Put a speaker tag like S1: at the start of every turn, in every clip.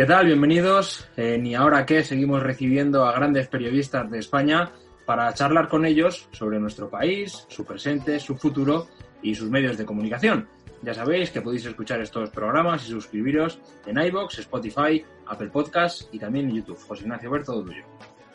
S1: ¿Qué tal? Bienvenidos. En Y ahora qué, seguimos recibiendo a grandes periodistas de España para charlar con ellos sobre nuestro país, su presente, su futuro y sus medios de comunicación. Ya sabéis que podéis escuchar estos programas y suscribiros en iBox, Spotify, Apple Podcasts y también en YouTube. José Ignacio Ver, todo tuyo.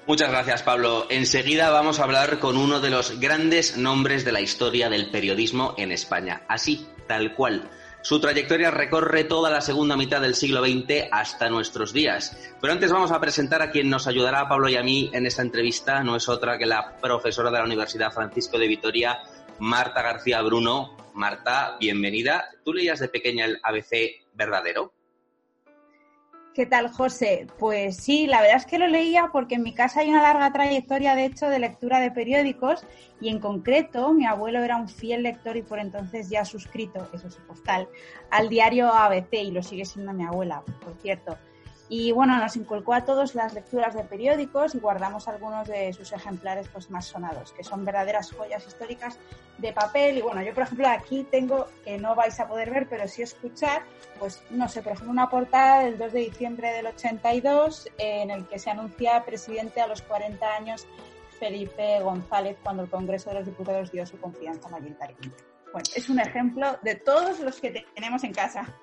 S2: Muchas gracias, Pablo. Enseguida vamos a hablar con uno de los grandes nombres de la historia del periodismo en España. Así, tal cual. Su trayectoria recorre toda la segunda mitad del siglo XX hasta nuestros días. Pero antes vamos a presentar a quien nos ayudará a Pablo y a mí en esta entrevista. No es otra que la profesora de la Universidad Francisco de Vitoria, Marta García Bruno. Marta, bienvenida. ¿Tú leías de pequeña el ABC verdadero?
S3: ¿Qué tal, José? Pues sí, la verdad es que lo leía porque en mi casa hay una larga trayectoria, de hecho, de lectura de periódicos y en concreto mi abuelo era un fiel lector y por entonces ya suscrito, eso es postal, al diario ABC y lo sigue siendo mi abuela, por cierto. Y bueno, nos inculcó a todos las lecturas de periódicos y guardamos algunos de sus ejemplares pues, más sonados, que son verdaderas joyas históricas de papel. Y bueno, yo por ejemplo aquí tengo, que no vais a poder ver, pero sí escuchar, pues no sé, por ejemplo, una portada del 2 de diciembre del 82 en el que se anuncia presidente a los 40 años Felipe González cuando el Congreso de los Diputados dio su confianza mayoritariamente. Bueno, es un ejemplo de todos los que tenemos en casa.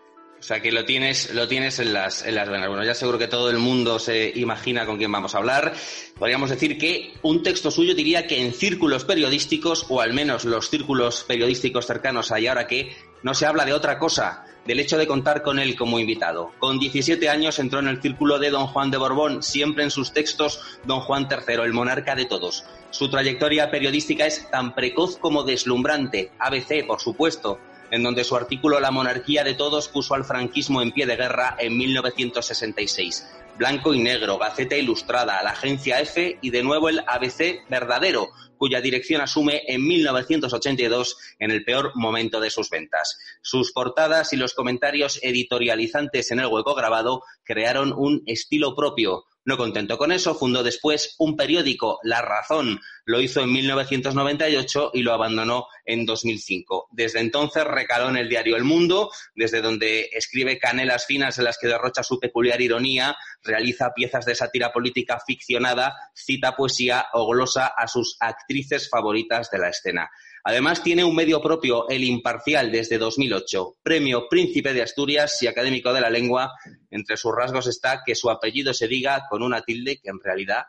S2: O sea que lo tienes, lo tienes en las, en las venas. Bueno, ya seguro que todo el mundo se imagina con quién vamos a hablar. Podríamos decir que un texto suyo diría que en círculos periodísticos, o al menos los círculos periodísticos cercanos a y ahora que, no se habla de otra cosa, del hecho de contar con él como invitado. Con 17 años entró en el círculo de Don Juan de Borbón, siempre en sus textos Don Juan III, el monarca de todos. Su trayectoria periodística es tan precoz como deslumbrante. ABC, por supuesto en donde su artículo La monarquía de todos puso al franquismo en pie de guerra en 1966. Blanco y negro, Gaceta Ilustrada, la agencia F y de nuevo el ABC verdadero, cuya dirección asume en 1982 en el peor momento de sus ventas. Sus portadas y los comentarios editorializantes en el hueco grabado crearon un estilo propio, no contento con eso, fundó después un periódico, La Razón. Lo hizo en 1998 y lo abandonó en 2005. Desde entonces recaló en el diario El Mundo, desde donde escribe canelas finas en las que derrocha su peculiar ironía, realiza piezas de sátira política ficcionada, cita poesía o glosa a sus actrices favoritas de la escena. Además, tiene un medio propio, El Imparcial, desde 2008. Premio Príncipe de Asturias y Académico de la Lengua. Entre sus rasgos está que su apellido se diga con una tilde que en realidad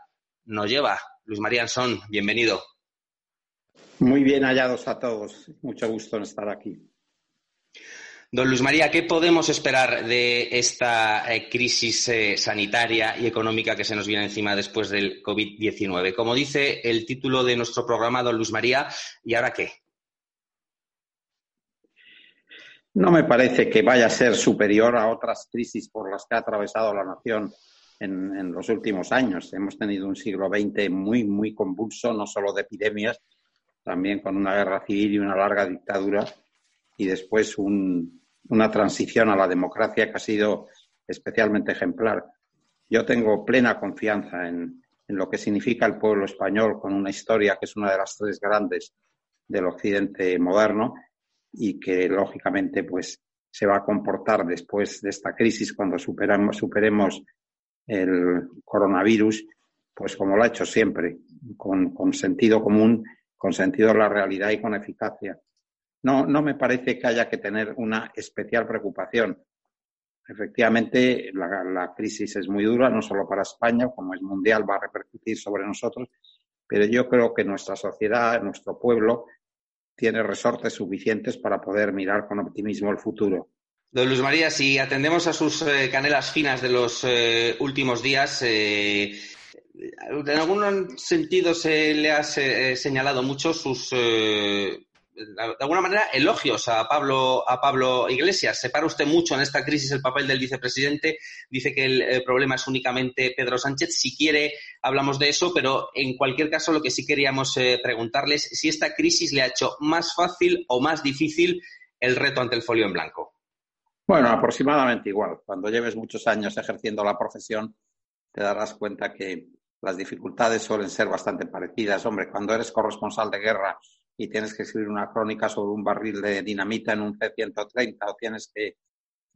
S2: no lleva. Luis María Ansón, bienvenido.
S4: Muy bien hallados a todos. Mucho gusto en estar aquí.
S2: Don Luis María, ¿qué podemos esperar de esta eh, crisis eh, sanitaria y económica que se nos viene encima después del COVID-19? Como dice el título de nuestro programa, don Luis María, ¿y ahora qué?
S4: No me parece que vaya a ser superior a otras crisis por las que ha atravesado la nación en, en los últimos años. Hemos tenido un siglo XX muy, muy convulso, no solo de epidemias, también con una guerra civil y una larga dictadura, y después un, una transición a la democracia que ha sido especialmente ejemplar. Yo tengo plena confianza en, lo que significa el pueblo español con una historia que es una de las tres grandes del occidente moderno y que lógicamente pues se va a comportar después de esta crisis cuando superamos, superemos el coronavirus, pues como lo ha hecho siempre, con, con sentido común, con sentido de la realidad y con eficacia no, no me parece que haya que tener una especial preocupación. Efectivamente, la, crisis es muy dura, no solo para España, como es mundial, va a repercutir sobre nosotros, pero yo creo que nuestra sociedad, nuestro pueblo, tiene resortes suficientes para poder mirar con optimismo el futuro.
S2: Don Luis María, si atendemos a sus eh, canelas finas de los eh, últimos días, eh, en algún sentido se le ha señalado mucho sus, de alguna manera, elogios a Pablo, a Pablo Iglesias. Separa usted mucho en esta crisis el papel del vicepresidente. Dice que el, problema es únicamente Pedro Sánchez. Si quiere, hablamos de eso, pero en cualquier caso, lo que sí queríamos preguntarles si esta crisis le ha hecho más fácil o más difícil el reto ante el folio en blanco.
S4: Bueno, aproximadamente igual. Cuando lleves muchos años ejerciendo la profesión, te darás cuenta que las dificultades suelen ser bastante parecidas. Hombre, cuando eres corresponsal de guerra y tienes que escribir una crónica sobre un barril de dinamita en un C-130 o tienes que,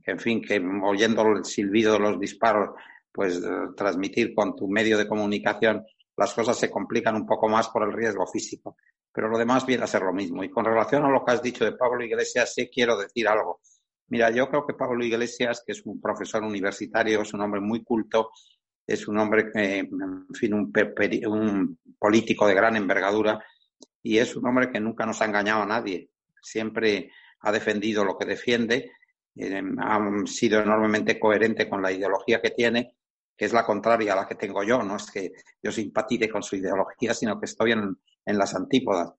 S4: en fin, que oyendo el silbido de los disparos, pues eh, transmitir con tu medio de comunicación, las cosas se complican un poco más por el riesgo físico. Pero lo demás viene a ser lo mismo. Y con relación a lo que has dicho de Pablo Iglesias, sí quiero decir algo. Mira, yo creo que Pablo Iglesias, que es un profesor universitario, es un hombre muy culto, es un hombre que, en fin, un, un político de gran envergadura y es un hombre que nunca nos ha engañado a nadie. Siempre ha defendido lo que defiende, eh, ha sido enormemente coherente con la ideología que tiene, que es la contraria a la que tengo yo. No es que yo simpatice con su ideología, sino que estoy en, en las antípodas.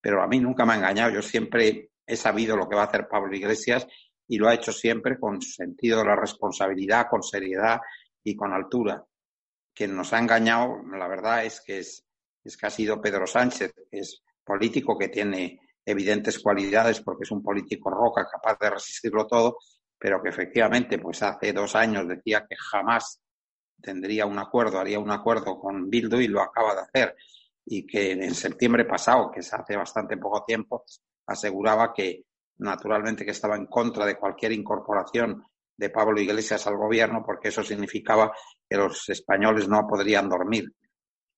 S4: Pero a mí nunca me ha engañado. Yo siempre he sabido lo que va a hacer Pablo Iglesias y lo ha hecho siempre con sentido de la responsabilidad, con seriedad y con altura. Quien nos ha engañado, la verdad es que es, es que ha sido Pedro Sánchez, es político que tiene evidentes cualidades porque es un político roca capaz de resistirlo todo, pero que efectivamente pues hace dos años decía que jamás tendría un acuerdo, haría un acuerdo con Bildu y lo acaba de hacer y que en septiembre pasado, que es hace bastante poco tiempo, aseguraba que naturalmente que estaba en contra de cualquier incorporación de Pablo Iglesias al gobierno, porque eso significaba que los españoles no podrían dormir.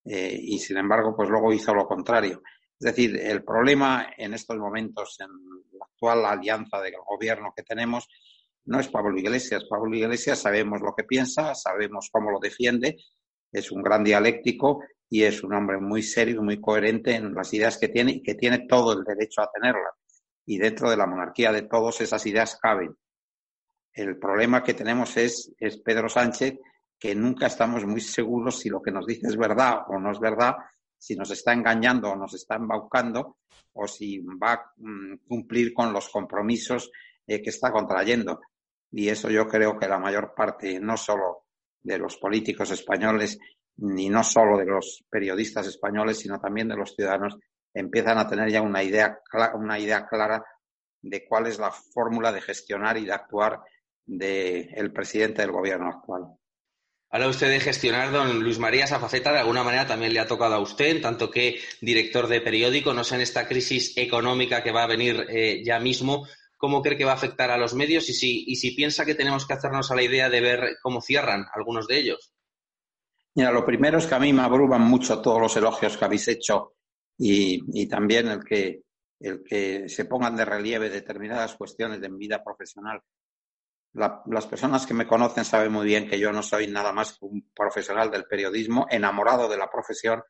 S4: Eh, y sin embargo, pues luego hizo lo contrario. Es decir, el problema en estos momentos, en la actual alianza de gobierno que tenemos, no es Pablo Iglesias. Pablo Iglesias sabemos lo que piensa, sabemos cómo lo defiende, es un gran dialéctico y es un hombre muy serio y muy coherente en las ideas que tiene y que tiene todo el derecho a tenerlas y dentro de la monarquía de todos esas ideas caben. El problema que tenemos es, es Pedro Sánchez, que nunca estamos muy seguros si lo que nos dice es verdad o no es verdad, si nos está engañando o nos está embaucando, o si va a mm, cumplir con los compromisos eh, que está contrayendo. Y eso yo creo que la mayor parte, no solo de los políticos españoles, ni no solo de los periodistas españoles, sino también de los ciudadanos, empiezan a tener ya una idea, una idea clara de cuál es la fórmula de gestionar y de actuar del presidente del gobierno actual.
S2: Habla usted de gestionar, don Luis María, esa faceta de alguna manera también le ha tocado a usted, en tanto que director de periódico, no sé en esta crisis económica que va a venir eh, ya mismo, ¿cómo cree que va a afectar a los medios y si, y si piensa que tenemos que hacernos a la idea de ver cómo cierran algunos de ellos?
S4: Mira, lo primero es que a mí me abruman mucho todos los elogios que habéis hecho y, también el que, el que se pongan de relieve determinadas cuestiones de mi vida profesional. Las personas que me conocen saben muy bien que yo no soy nada más que un profesional del periodismo, enamorado de la profesión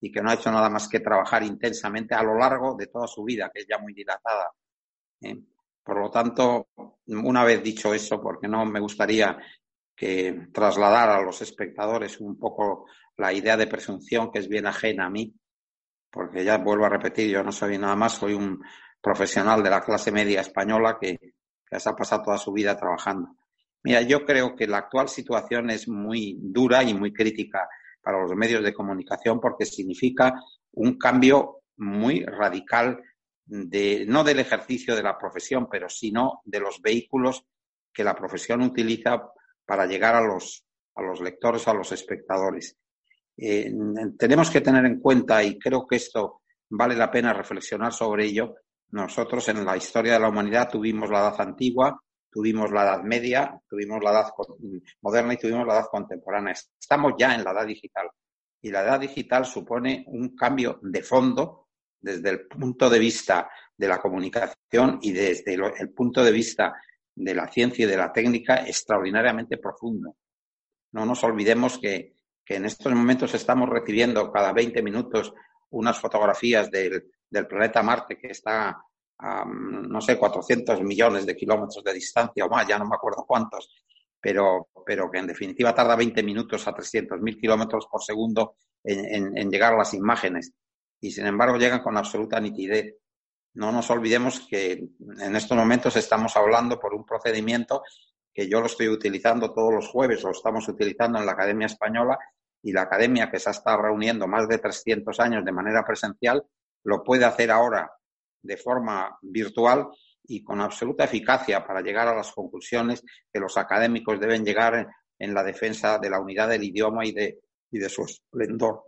S4: y que no ha hecho nada más que trabajar intensamente a lo largo de toda su vida, que es ya muy dilatada. ¿eh? Por lo tanto, una vez dicho eso, porque no me gustaría que trasladar a los espectadores un poco la idea de presunción que es bien ajena a mí, porque ya vuelvo a repetir, yo no soy nada más, soy un profesional de la clase media española que, se ha pasado toda su vida trabajando. Mira, yo creo que la actual situación es muy dura y muy crítica para los medios de comunicación porque significa un cambio muy radical de, no del ejercicio de la profesión, pero sino de los vehículos que la profesión utiliza para llegar a los, a los lectores, a los espectadores. Eh, tenemos que tener en cuenta, y creo que esto vale la pena reflexionar sobre ello, nosotros en la historia de la humanidad tuvimos la edad antigua, tuvimos la edad media, tuvimos la edad moderna y tuvimos la edad contemporánea. Estamos ya en la edad digital. Y la edad digital supone un cambio de fondo desde el punto de vista de la comunicación y desde el punto de vista de la ciencia y de la técnica extraordinariamente profundo. No nos olvidemos que que en estos momentos estamos recibiendo cada 20 minutos unas fotografías del, planeta Marte que está a, no sé, 400 millones de kilómetros de distancia o más, ya no me acuerdo cuántos, pero, pero que en definitiva tarda 20 minutos a 300.000 kilómetros por segundo en, en, llegar a las imágenes. Y sin embargo llegan con absoluta nitidez. No nos olvidemos que en estos momentos estamos hablando por un procedimiento que yo lo estoy utilizando todos los jueves, lo estamos utilizando en la Academia Española y la Academia que se ha estado reuniendo más de 300 años de manera presencial, lo puede hacer ahora de forma virtual y con absoluta eficacia para llegar a las conclusiones que los académicos deben llegar en, la defensa de la unidad del idioma y de, y de su esplendor.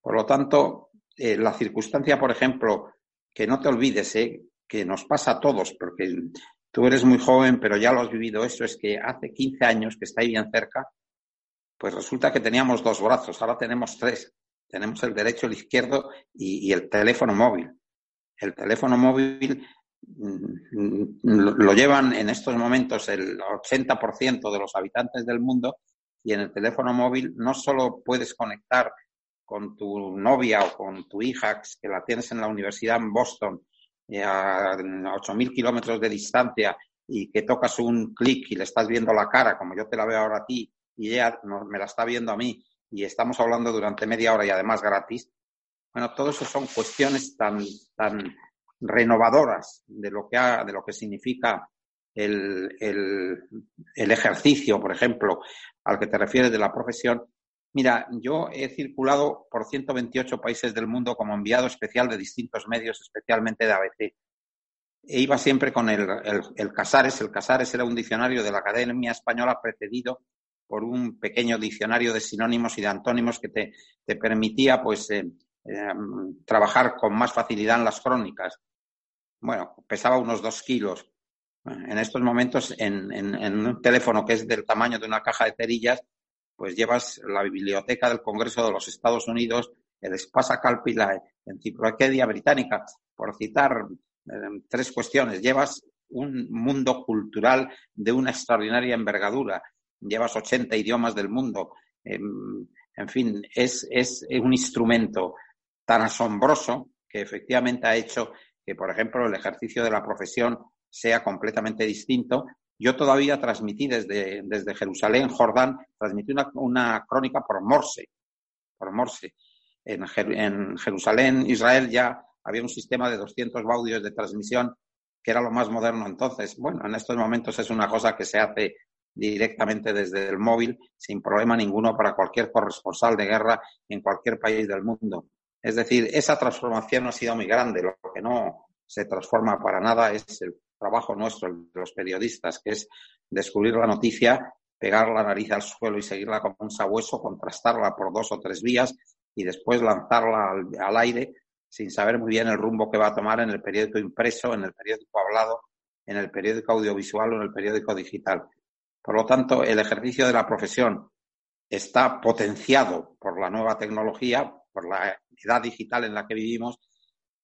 S4: Por lo tanto, eh, la circunstancia, por ejemplo, que no te olvides, eh, que nos pasa a todos, porque tú eres muy joven, pero ya lo has vivido eso, es que hace 15 años que está ahí bien cerca, pues resulta que teníamos dos brazos, ahora tenemos tres. Tenemos el derecho, el izquierdo y el teléfono móvil. El teléfono móvil Mm, lo llevan en estos momentos el 80% de los habitantes del mundo y en el teléfono móvil no solo puedes conectar con tu novia o con tu hija que la tienes en la universidad en Boston eh, a 8.000 kilómetros de distancia y que tocas un clic y le estás viendo la cara como yo te la veo ahora a ti y ella me la está viendo a mí y estamos hablando durante media hora y además gratis. Bueno, todo eso son cuestiones tan, tan renovadoras de lo que, de lo que significa el, el, el, ejercicio, por ejemplo, al que te refieres de la profesión. Mira, yo he circulado por 128 países del mundo como enviado especial de distintos medios, especialmente de ABC. E iba siempre con el, el Casares. El Casares era un diccionario de la Academia Española precedido por un pequeño diccionario de sinónimos y de antónimos que te, te permitía pues eh, eh, trabajar con más facilidad en las crónicas. Bueno, pesaba unos dos kilos. En estos momentos, en, en, un teléfono que es del tamaño de una caja de cerillas, pues llevas la biblioteca del Congreso de los Estados Unidos, el Espasa Calpi, la Enciclopedia Británica, por citar eh, tres cuestiones. Llevas un mundo cultural de una extraordinaria envergadura. Llevas 80 idiomas del mundo. en fin, es, es un instrumento tan asombroso que efectivamente ha hecho que, por ejemplo, el ejercicio de la profesión sea completamente distinto. Yo todavía transmití desde, desde Jerusalén, Jordán, transmití una, una crónica por Morse, por Morse. En, en, Jerusalén, Israel, ya había un sistema de 200 baudios de transmisión que era lo más moderno entonces. Bueno, en estos momentos es una cosa que se hace directamente desde el móvil sin problema ninguno para cualquier corresponsal de guerra en cualquier país del mundo. Es decir, esa transformación ha sido muy grande. Lo que no se transforma para nada es el trabajo nuestro, de los periodistas, que es descubrir la noticia, pegar la nariz al suelo y seguirla como un sabueso, contrastarla por dos o tres vías y después lanzarla al, aire sin saber muy bien el rumbo que va a tomar en el periódico impreso, en el periódico hablado, en el periódico audiovisual o en el periódico digital. Por lo tanto, el ejercicio de la profesión está potenciado por la nueva tecnología, por la edad digital en la que vivimos,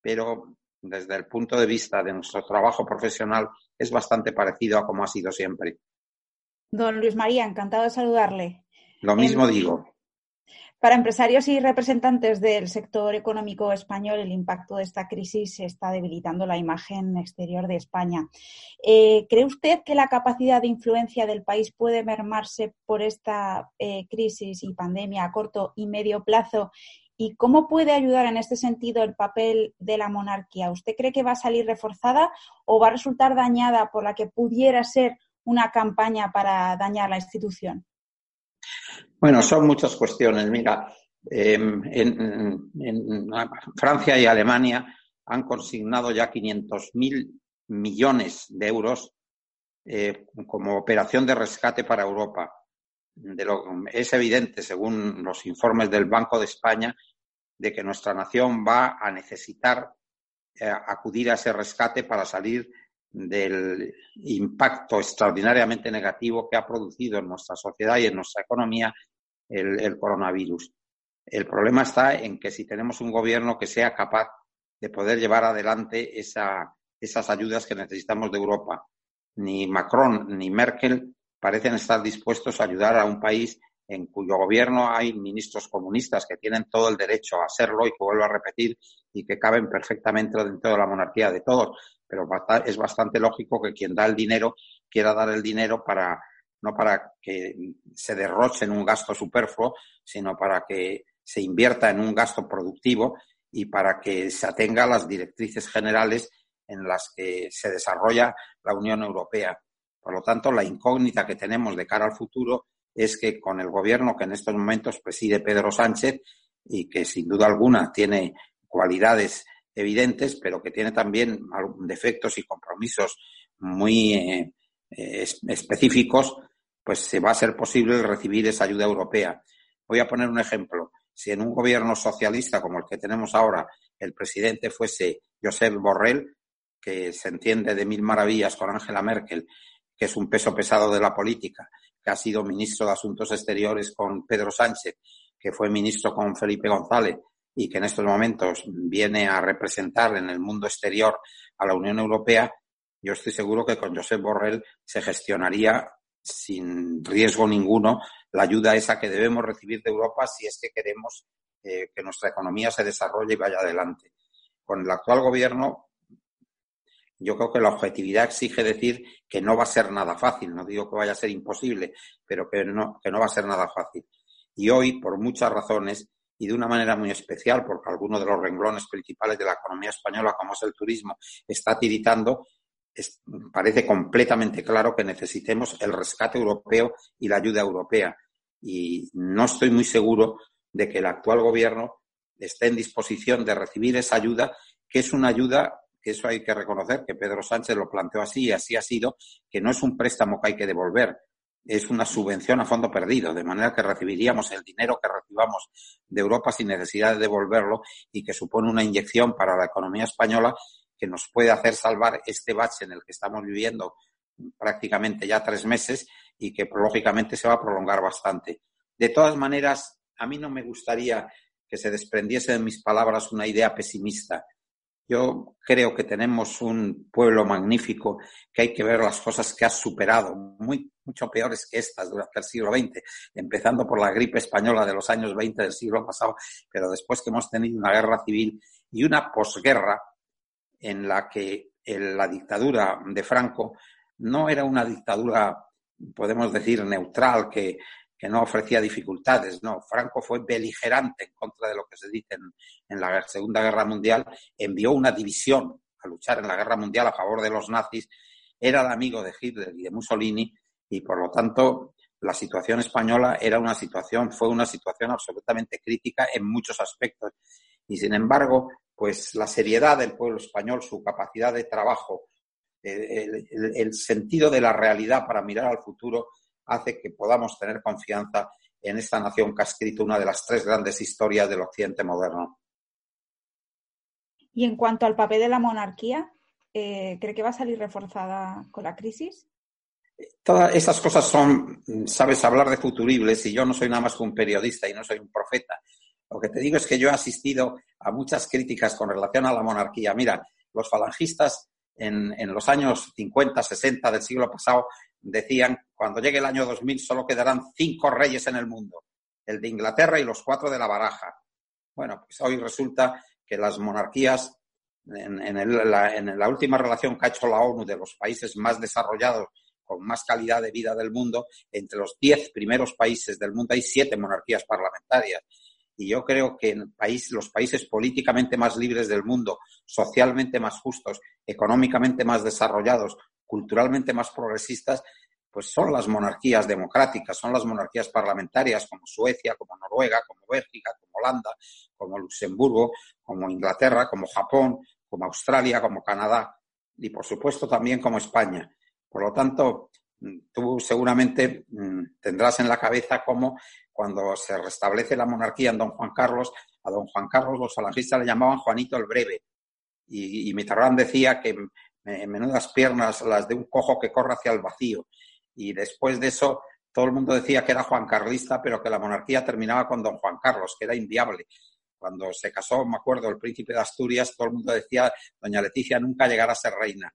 S4: pero desde el punto de vista de nuestro trabajo profesional es bastante parecido a como ha sido siempre.
S3: Don Luis María, encantado de saludarle.
S4: Lo mismo digo.
S3: Para empresarios y representantes del sector económico español, el impacto de esta crisis está debilitando la imagen exterior de España. Eh, ¿Cree usted que la capacidad de influencia del país puede mermarse por esta eh, crisis y pandemia a corto y medio plazo ¿Y cómo puede ayudar en este sentido el papel de la monarquía? ¿Usted cree que va a salir reforzada o va a resultar dañada por la que pudiera ser una campaña para dañar la institución?
S4: Bueno, son muchas cuestiones. Mira, em, Francia y Alemania han consignado ya 500.000 millones de euros eh, como operación de rescate para Europa. De lo, es evidente, según los informes del Banco de España, de que nuestra nación va a necesitar eh, acudir a ese rescate para salir del impacto extraordinariamente negativo que ha producido en nuestra sociedad y en nuestra economía el, coronavirus. El problema está en que si tenemos un gobierno que sea capaz de poder llevar adelante esas ayudas que necesitamos de Europa. Ni Macron ni Merkel parecen estar dispuestos a ayudar a un país en cuyo gobierno hay ministros comunistas que tienen todo el derecho a hacerlo y que vuelvo a repetir y que caben perfectamente dentro de la monarquía de todos. Pero es bastante lógico que quien da el dinero quiera dar el dinero para no para que se derroche en un gasto superfluo, sino para que se invierta en un gasto productivo y para que se atenga a las directrices generales en las que se desarrolla la Unión Europea. Por lo tanto, la incógnita que tenemos de cara al futuro es que con el gobierno que en estos momentos preside Pedro Sánchez y que sin duda alguna tiene cualidades evidentes, pero que tiene también defectos y compromisos muy eh, específicos, pues se va a ser posible recibir esa ayuda europea. Voy a poner un ejemplo. Si en un gobierno socialista como el que tenemos ahora el presidente fuese Josep Borrell, que se entiende de mil maravillas con Angela Merkel, que es un peso pesado de la política, que ha sido ministro de Asuntos Exteriores con Pedro Sánchez, que fue ministro con Felipe González y que en estos momentos viene a representar en el mundo exterior a la Unión Europea, yo estoy seguro que con Josep Borrell se gestionaría sin riesgo ninguno la ayuda esa que debemos recibir de Europa si es que queremos eh, que nuestra economía se desarrolle y vaya adelante. Con el actual gobierno, yo creo que la objetividad exige decir que no va a ser nada fácil. No digo que vaya a ser imposible, pero que no, que no va a ser nada fácil. Y hoy, por muchas razones, y de una manera muy especial, porque alguno de los renglones principales de la economía española, como es el turismo, está tiritando, parece completamente claro que necesitemos el rescate europeo y la ayuda europea. Y no estoy muy seguro de que el actual gobierno esté en disposición de recibir esa ayuda, que es una ayuda que eso hay que reconocer, que Pedro Sánchez lo planteó así y así ha sido, que no es un préstamo que hay que devolver, es una subvención a fondo perdido, de manera que recibiríamos el dinero que recibamos de Europa sin necesidad de devolverlo y que supone una inyección para la economía española que nos puede hacer salvar este bache en el que estamos viviendo prácticamente ya tres meses y que lógicamente se va a prolongar bastante. De todas maneras, a mí no me gustaría que se desprendiese de mis palabras una idea pesimista. Yo creo que tenemos un pueblo magnífico, que hay que ver las cosas que ha superado, muy, mucho peores que estas durante el siglo XX, empezando por la gripe española de los años 20 del siglo pasado, pero después que hemos tenido una guerra civil y una posguerra en la que la dictadura de Franco no era una dictadura, podemos decir, neutral, que, no ofrecía dificultades. No, Franco fue beligerante en contra de lo que se dice en, la Segunda Guerra Mundial, envió una división a luchar en la Guerra Mundial a favor de los nazis, era el amigo de Hitler y de Mussolini y por lo tanto la situación española era una situación, fue una situación absolutamente crítica en muchos aspectos. Y sin embargo, pues la seriedad del pueblo español, su capacidad de trabajo, eh, el, sentido de la realidad para mirar al futuro hace que podamos tener confianza en esta nación que ha escrito una de las tres grandes historias del occidente moderno.
S3: Y en cuanto al papel de la monarquía, eh, ¿cree que va a salir reforzada con la crisis?
S4: Todas esas cosas son, sabes, hablar de futuribles y yo no soy nada más que un periodista y no soy un profeta. Lo que te digo es que yo he asistido a muchas críticas con relación a la monarquía. Mira, los falangistas en, los años 50, 60 del siglo pasado decían, cuando llegue el año 2000 solo quedarán cinco reyes en el mundo, el de Inglaterra y los cuatro de la baraja. Bueno, pues hoy resulta que las monarquías, en, la, en la última relación que ha hecho la ONU de los países más desarrollados con más calidad de vida del mundo, entre los diez primeros países del mundo hay siete monarquías parlamentarias. Y yo creo que en país, los países políticamente más libres del mundo, socialmente más justos, económicamente más desarrollados, culturalmente más progresistas, pues son las monarquías democráticas, son las monarquías parlamentarias como Suecia, como Noruega, como Bélgica, como Holanda, como Luxemburgo, como Inglaterra, como Japón, como Australia, como Canadá y por supuesto también como España. Por lo tanto, tú seguramente mm, tendrás en la cabeza cómo cuando se restablece la monarquía en don Juan Carlos, a don Juan Carlos los falangistas le llamaban Juanito el Breve. Y, y Mitterrand decía que menudas piernas las de un cojo que corre hacia el vacío. Y después de eso, todo el mundo decía que era Juan Carlista, pero que la monarquía terminaba con don Juan Carlos, que era inviable. Cuando se casó, me acuerdo, el príncipe de Asturias, todo el mundo decía, doña Leticia nunca llegará a ser reina.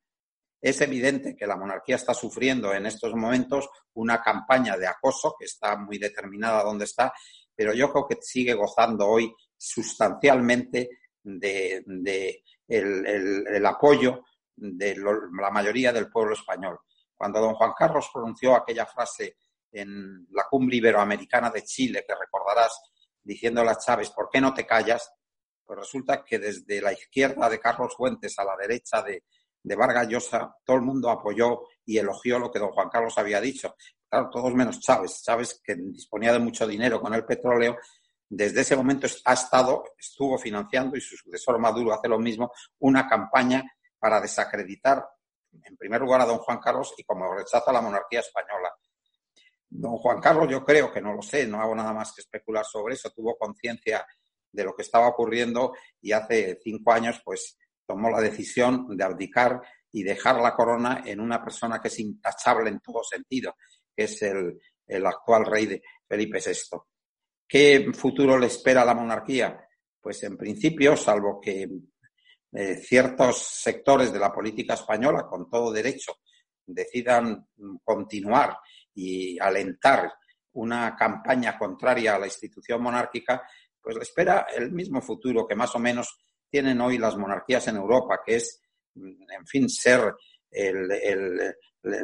S4: Es evidente que la monarquía está sufriendo en estos momentos una campaña de acoso que está muy determinada donde está, pero yo creo que sigue gozando hoy sustancialmente de, el, apoyo de la mayoría del pueblo español. Cuando don Juan Carlos pronunció aquella frase en la cumbre iberoamericana de Chile, que recordarás, diciéndole a Chávez, ¿por qué no te callas? Pues resulta que desde la izquierda de Carlos Fuentes a la derecha de, de Vargas Llosa, todo el mundo apoyó y elogió lo que don Juan Carlos había dicho. Claro, todos menos Chávez. Chávez, que disponía de mucho dinero con el petróleo, desde ese momento ha estado, estuvo financiando, y su sucesor Maduro hace lo mismo, una campaña para desacreditar, en primer lugar, a don Juan Carlos y como rechaza a la monarquía española. Don Juan Carlos, yo creo que no lo sé, no hago nada más que especular sobre eso, tuvo conciencia de lo que estaba ocurriendo y hace cinco años, pues, tomó la decisión de abdicar y dejar la corona en una persona que es intachable en todo sentido, que es el, actual rey de Felipe VI. ¿Qué futuro le espera a la monarquía? Pues en principio, salvo que eh, ciertos sectores de la política española, con todo derecho, decidan continuar y alentar una campaña contraria a la institución monárquica, pues le espera el mismo futuro que más o menos tienen hoy las monarquías en Europa, que es, en fin, ser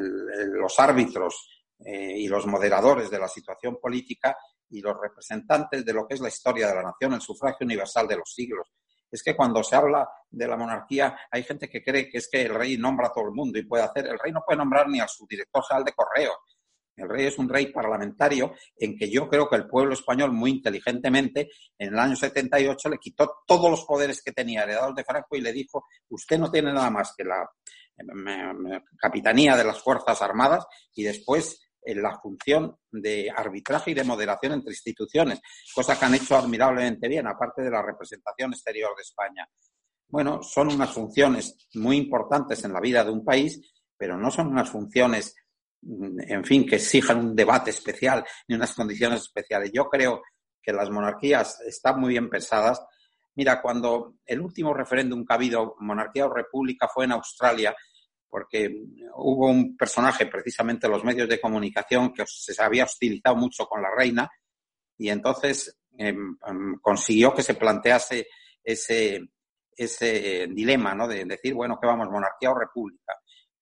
S4: los árbitros eh, y los moderadores de la situación política y los representantes de lo que es la historia de la nación, el sufragio universal de los siglos. Es que cuando se habla de la monarquía hay gente que cree que es que el rey nombra a todo el mundo y puede hacer, el rey no puede nombrar ni al subdirector general de correo, el rey es un rey parlamentario en que yo creo que el pueblo español muy inteligentemente en el año 78 le quitó todos los poderes que tenía heredados de Franco y le dijo, usted no tiene nada más que la capitanía de las Fuerzas Armadas y después en la función de arbitraje y de moderación entre instituciones, cosa que han hecho admirablemente bien, aparte de la representación exterior de España. Bueno, son unas funciones muy importantes en la vida de un país, pero no son unas funciones en fin, que exijan un debate especial ni unas condiciones especiales. Yo creo que las monarquías están muy bien pensadas. Mira, cuando el último referéndum que ha habido, monarquía o república, fue en Australia, porque hubo un personaje, precisamente los medios de comunicación, que se había hostilizado mucho con la reina y entonces em, em, consiguió que se plantease ese, ese dilema, ¿no? De decir, bueno, ¿qué vamos, monarquía o república?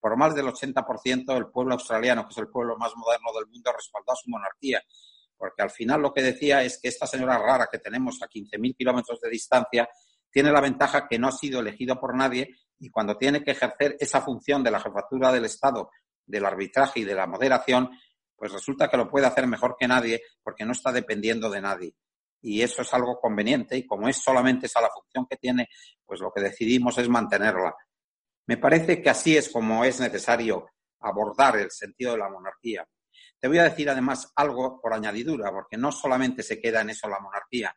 S4: Por más del 80% del pueblo australiano, que es el pueblo más moderno del mundo, respaldó a su monarquía. Porque al final lo que decía es que esta señora rara que tenemos a 15.000 kilómetros de distancia tiene la ventaja que no ha sido elegido por nadie y cuando tiene que ejercer esa función de la jefatura del Estado, del arbitraje y de la moderación, pues resulta que lo puede hacer mejor que nadie porque no está dependiendo de nadie. Y eso es algo conveniente y como es solamente esa la función que tiene, pues lo que decidimos es mantenerla. Me parece que así es como es necesario abordar el sentido de la monarquía. Te voy a decir además algo por añadidura, porque no solamente se queda en eso la monarquía.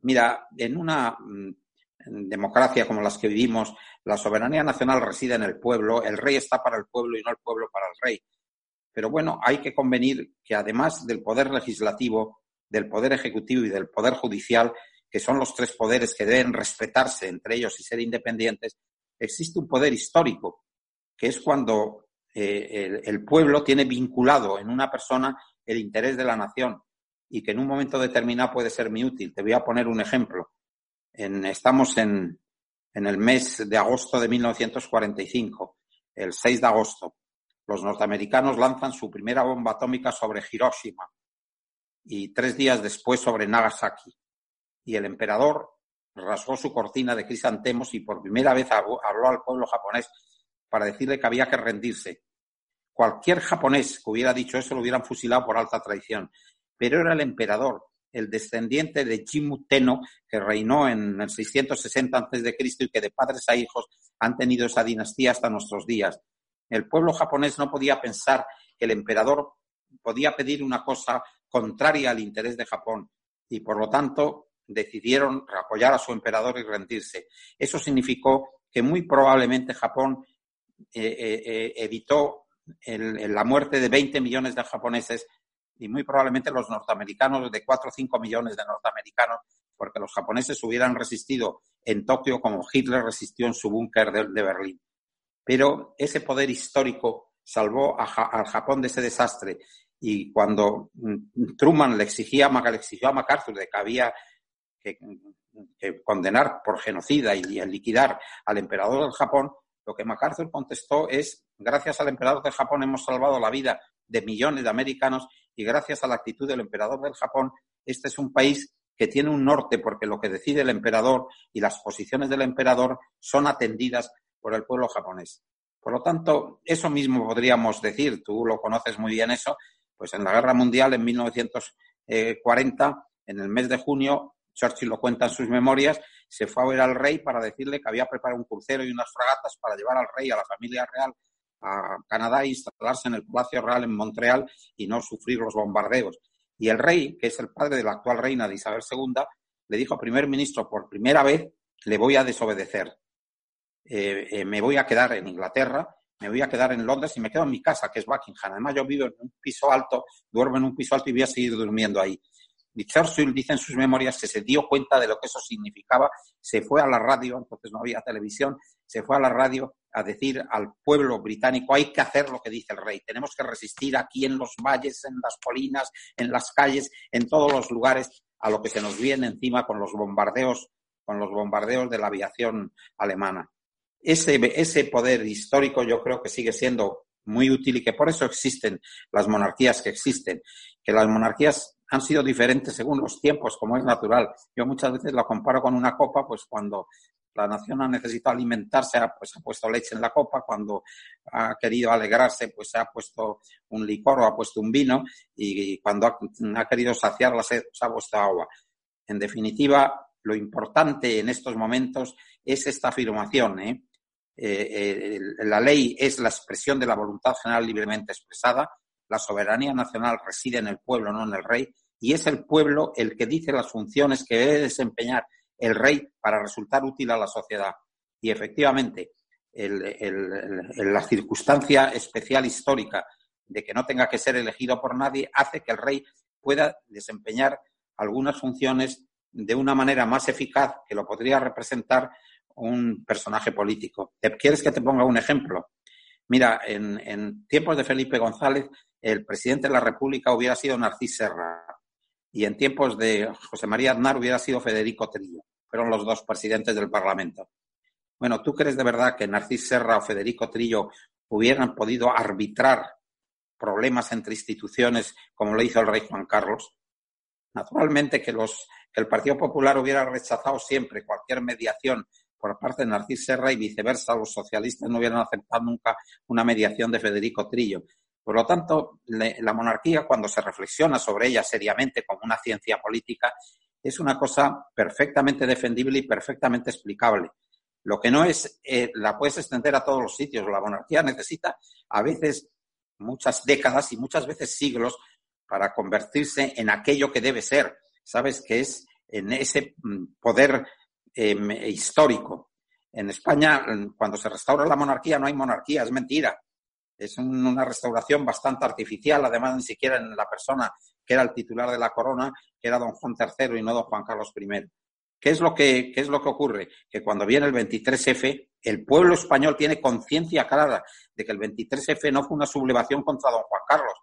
S4: Mira, en una mm, democracia como las que vivimos, la soberanía nacional reside en el pueblo, el rey está para el pueblo y no el pueblo para el rey. Pero bueno, hay que convenir que además del poder legislativo, del poder ejecutivo y del poder judicial, que son los tres poderes que deben respetarse entre ellos y ser independientes, existe un poder histórico, que es cuando eh, el, pueblo tiene vinculado en una persona el interés de la nación y que en un momento determinado puede ser muy útil. Te voy a poner un ejemplo. estamos en, en el mes de agosto de 1945, el 6 de agosto. Los norteamericanos lanzan su primera bomba atómica sobre Hiroshima y tres días después sobre Nagasaki. Y el emperador rasgó su cortina de crisantemos y por primera vez habló al pueblo japonés para decirle que había que rendirse. Cualquier japonés que hubiera dicho eso lo hubieran fusilado por alta traición. Pero era el emperador, el descendiente de Jimmu Tenno, que reinó en el 660 a.C. y que de padres a hijos han tenido esa dinastía hasta nuestros días. El pueblo japonés no podía pensar que el emperador podía pedir una cosa contraria al interés de Japón y, por lo tanto, decidieron apoyar a su emperador y rendirse. Eso significó que muy probablemente Japón eh, eh, eh, evitó la muerte de 20 millones de japoneses y muy probablemente los norteamericanos de 4 o 5 millones de norteamericanos, porque los japoneses hubieran resistido en Tokio como Hitler resistió en su búnker de, Berlín. pero ese poder histórico salvó al Japón de ese desastre. Y cuando mm, Truman le exigía, le exigió a MacArthur de que había que, condenar por genocida y, liquidar al emperador del Japón, lo que MacArthur contestó es, gracias al emperador del Japón hemos salvado la vida de millones de americanos y gracias a la actitud del emperador del Japón, este es un país que tiene un norte porque lo que decide el emperador y las posiciones del emperador son atendidas por el pueblo japonés. Por lo tanto, eso mismo podríamos decir, tú lo conoces muy bien eso, pues en la Guerra Mundial en 1940, en el mes de junio, Churchill lo cuenta en sus memorias, se fue a ver al rey para decirle que había preparado un crucero y unas fragatas para llevar al rey, a la familia real, a Canadá e instalarse en el Palacio Real en Montreal y no sufrir los bombardeos. Y el rey, que es el padre de la actual reina de Isabel II, le dijo al primer ministro, por primera vez, le voy a desobedecer. Eh, eh, me voy a quedar en Inglaterra, me voy a quedar en Londres y me quedo en mi casa, que es Buckingham. Además, yo vivo en un piso alto, duermo en un piso alto y voy a seguir durmiendo ahí. Churchill dice en sus memorias que se dio cuenta de lo que eso significaba, se fue a la radio, entonces no había televisión, se fue a la radio a decir al pueblo británico hay que hacer lo que dice el rey, tenemos que resistir aquí en los valles, en las colinas, en las calles, en todos los lugares a lo que se nos viene encima con los bombardeos, con los bombardeos de la aviación alemana. Ese, ese poder histórico yo creo que sigue siendo muy útil y que por eso existen las monarquías que existen, que las monarquías han sido diferentes según los tiempos, como es natural. Yo muchas veces la comparo con una copa, pues cuando la nación ha necesitado alimentarse, pues ha puesto leche en la copa, cuando ha querido alegrarse, pues se ha puesto un licor o ha puesto un vino, y, cuando ha, querido saciar la sed, pues ha puesto agua. En definitiva, lo importante en estos momentos es esta afirmación. ¿eh? Eh, la ley es la expresión de la voluntad general libremente expresada, la soberanía nacional reside en el pueblo, no en el rey, y es el pueblo el que dice las funciones que debe desempeñar el rey para resultar útil a la sociedad. Y efectivamente, la circunstancia especial histórica de que no tenga que ser elegido por nadie hace que el rey pueda desempeñar algunas funciones de una manera más eficaz que lo podría representar un personaje político. ¿Quieres que te ponga un ejemplo? Mira, en, tiempos de Felipe González, el presidente de la República hubiera sido Narcís Serra y en tiempos de José María Aznar hubiera sido Federico Trillo. Fueron los dos presidentes del Parlamento. Bueno, ¿tú crees de verdad que Narcís Serra o Federico Trillo hubieran podido arbitrar problemas entre instituciones como lo hizo el rey Juan Carlos? Naturalmente que, los, que el Partido Popular hubiera rechazado siempre cualquier mediación por parte de Narcís Serra y viceversa, los socialistas no hubieran aceptado nunca una mediación de Federico Trillo. Por lo tanto, la monarquía, cuando se reflexiona sobre ella seriamente como una ciencia política, es una cosa perfectamente defendible y perfectamente explicable. Lo que no es, eh, la puedes extender a todos los sitios. La monarquía necesita a veces muchas décadas y muchas veces siglos para convertirse en aquello que debe ser. Sabes que es en ese mm, poder Em, histórico. En España, cuando se restaura la monarquía, no hay monarquía, es mentira. Es una restauración bastante artificial, además ni siquiera en la persona que era el titular de la corona, que era don Juan III y no don Juan Carlos I. ¿Qué es lo que, qué es lo que ocurre? Que cuando viene el 23F, el pueblo español tiene conciencia clara de que el 23F no fue una sublevación contra don Juan Carlos.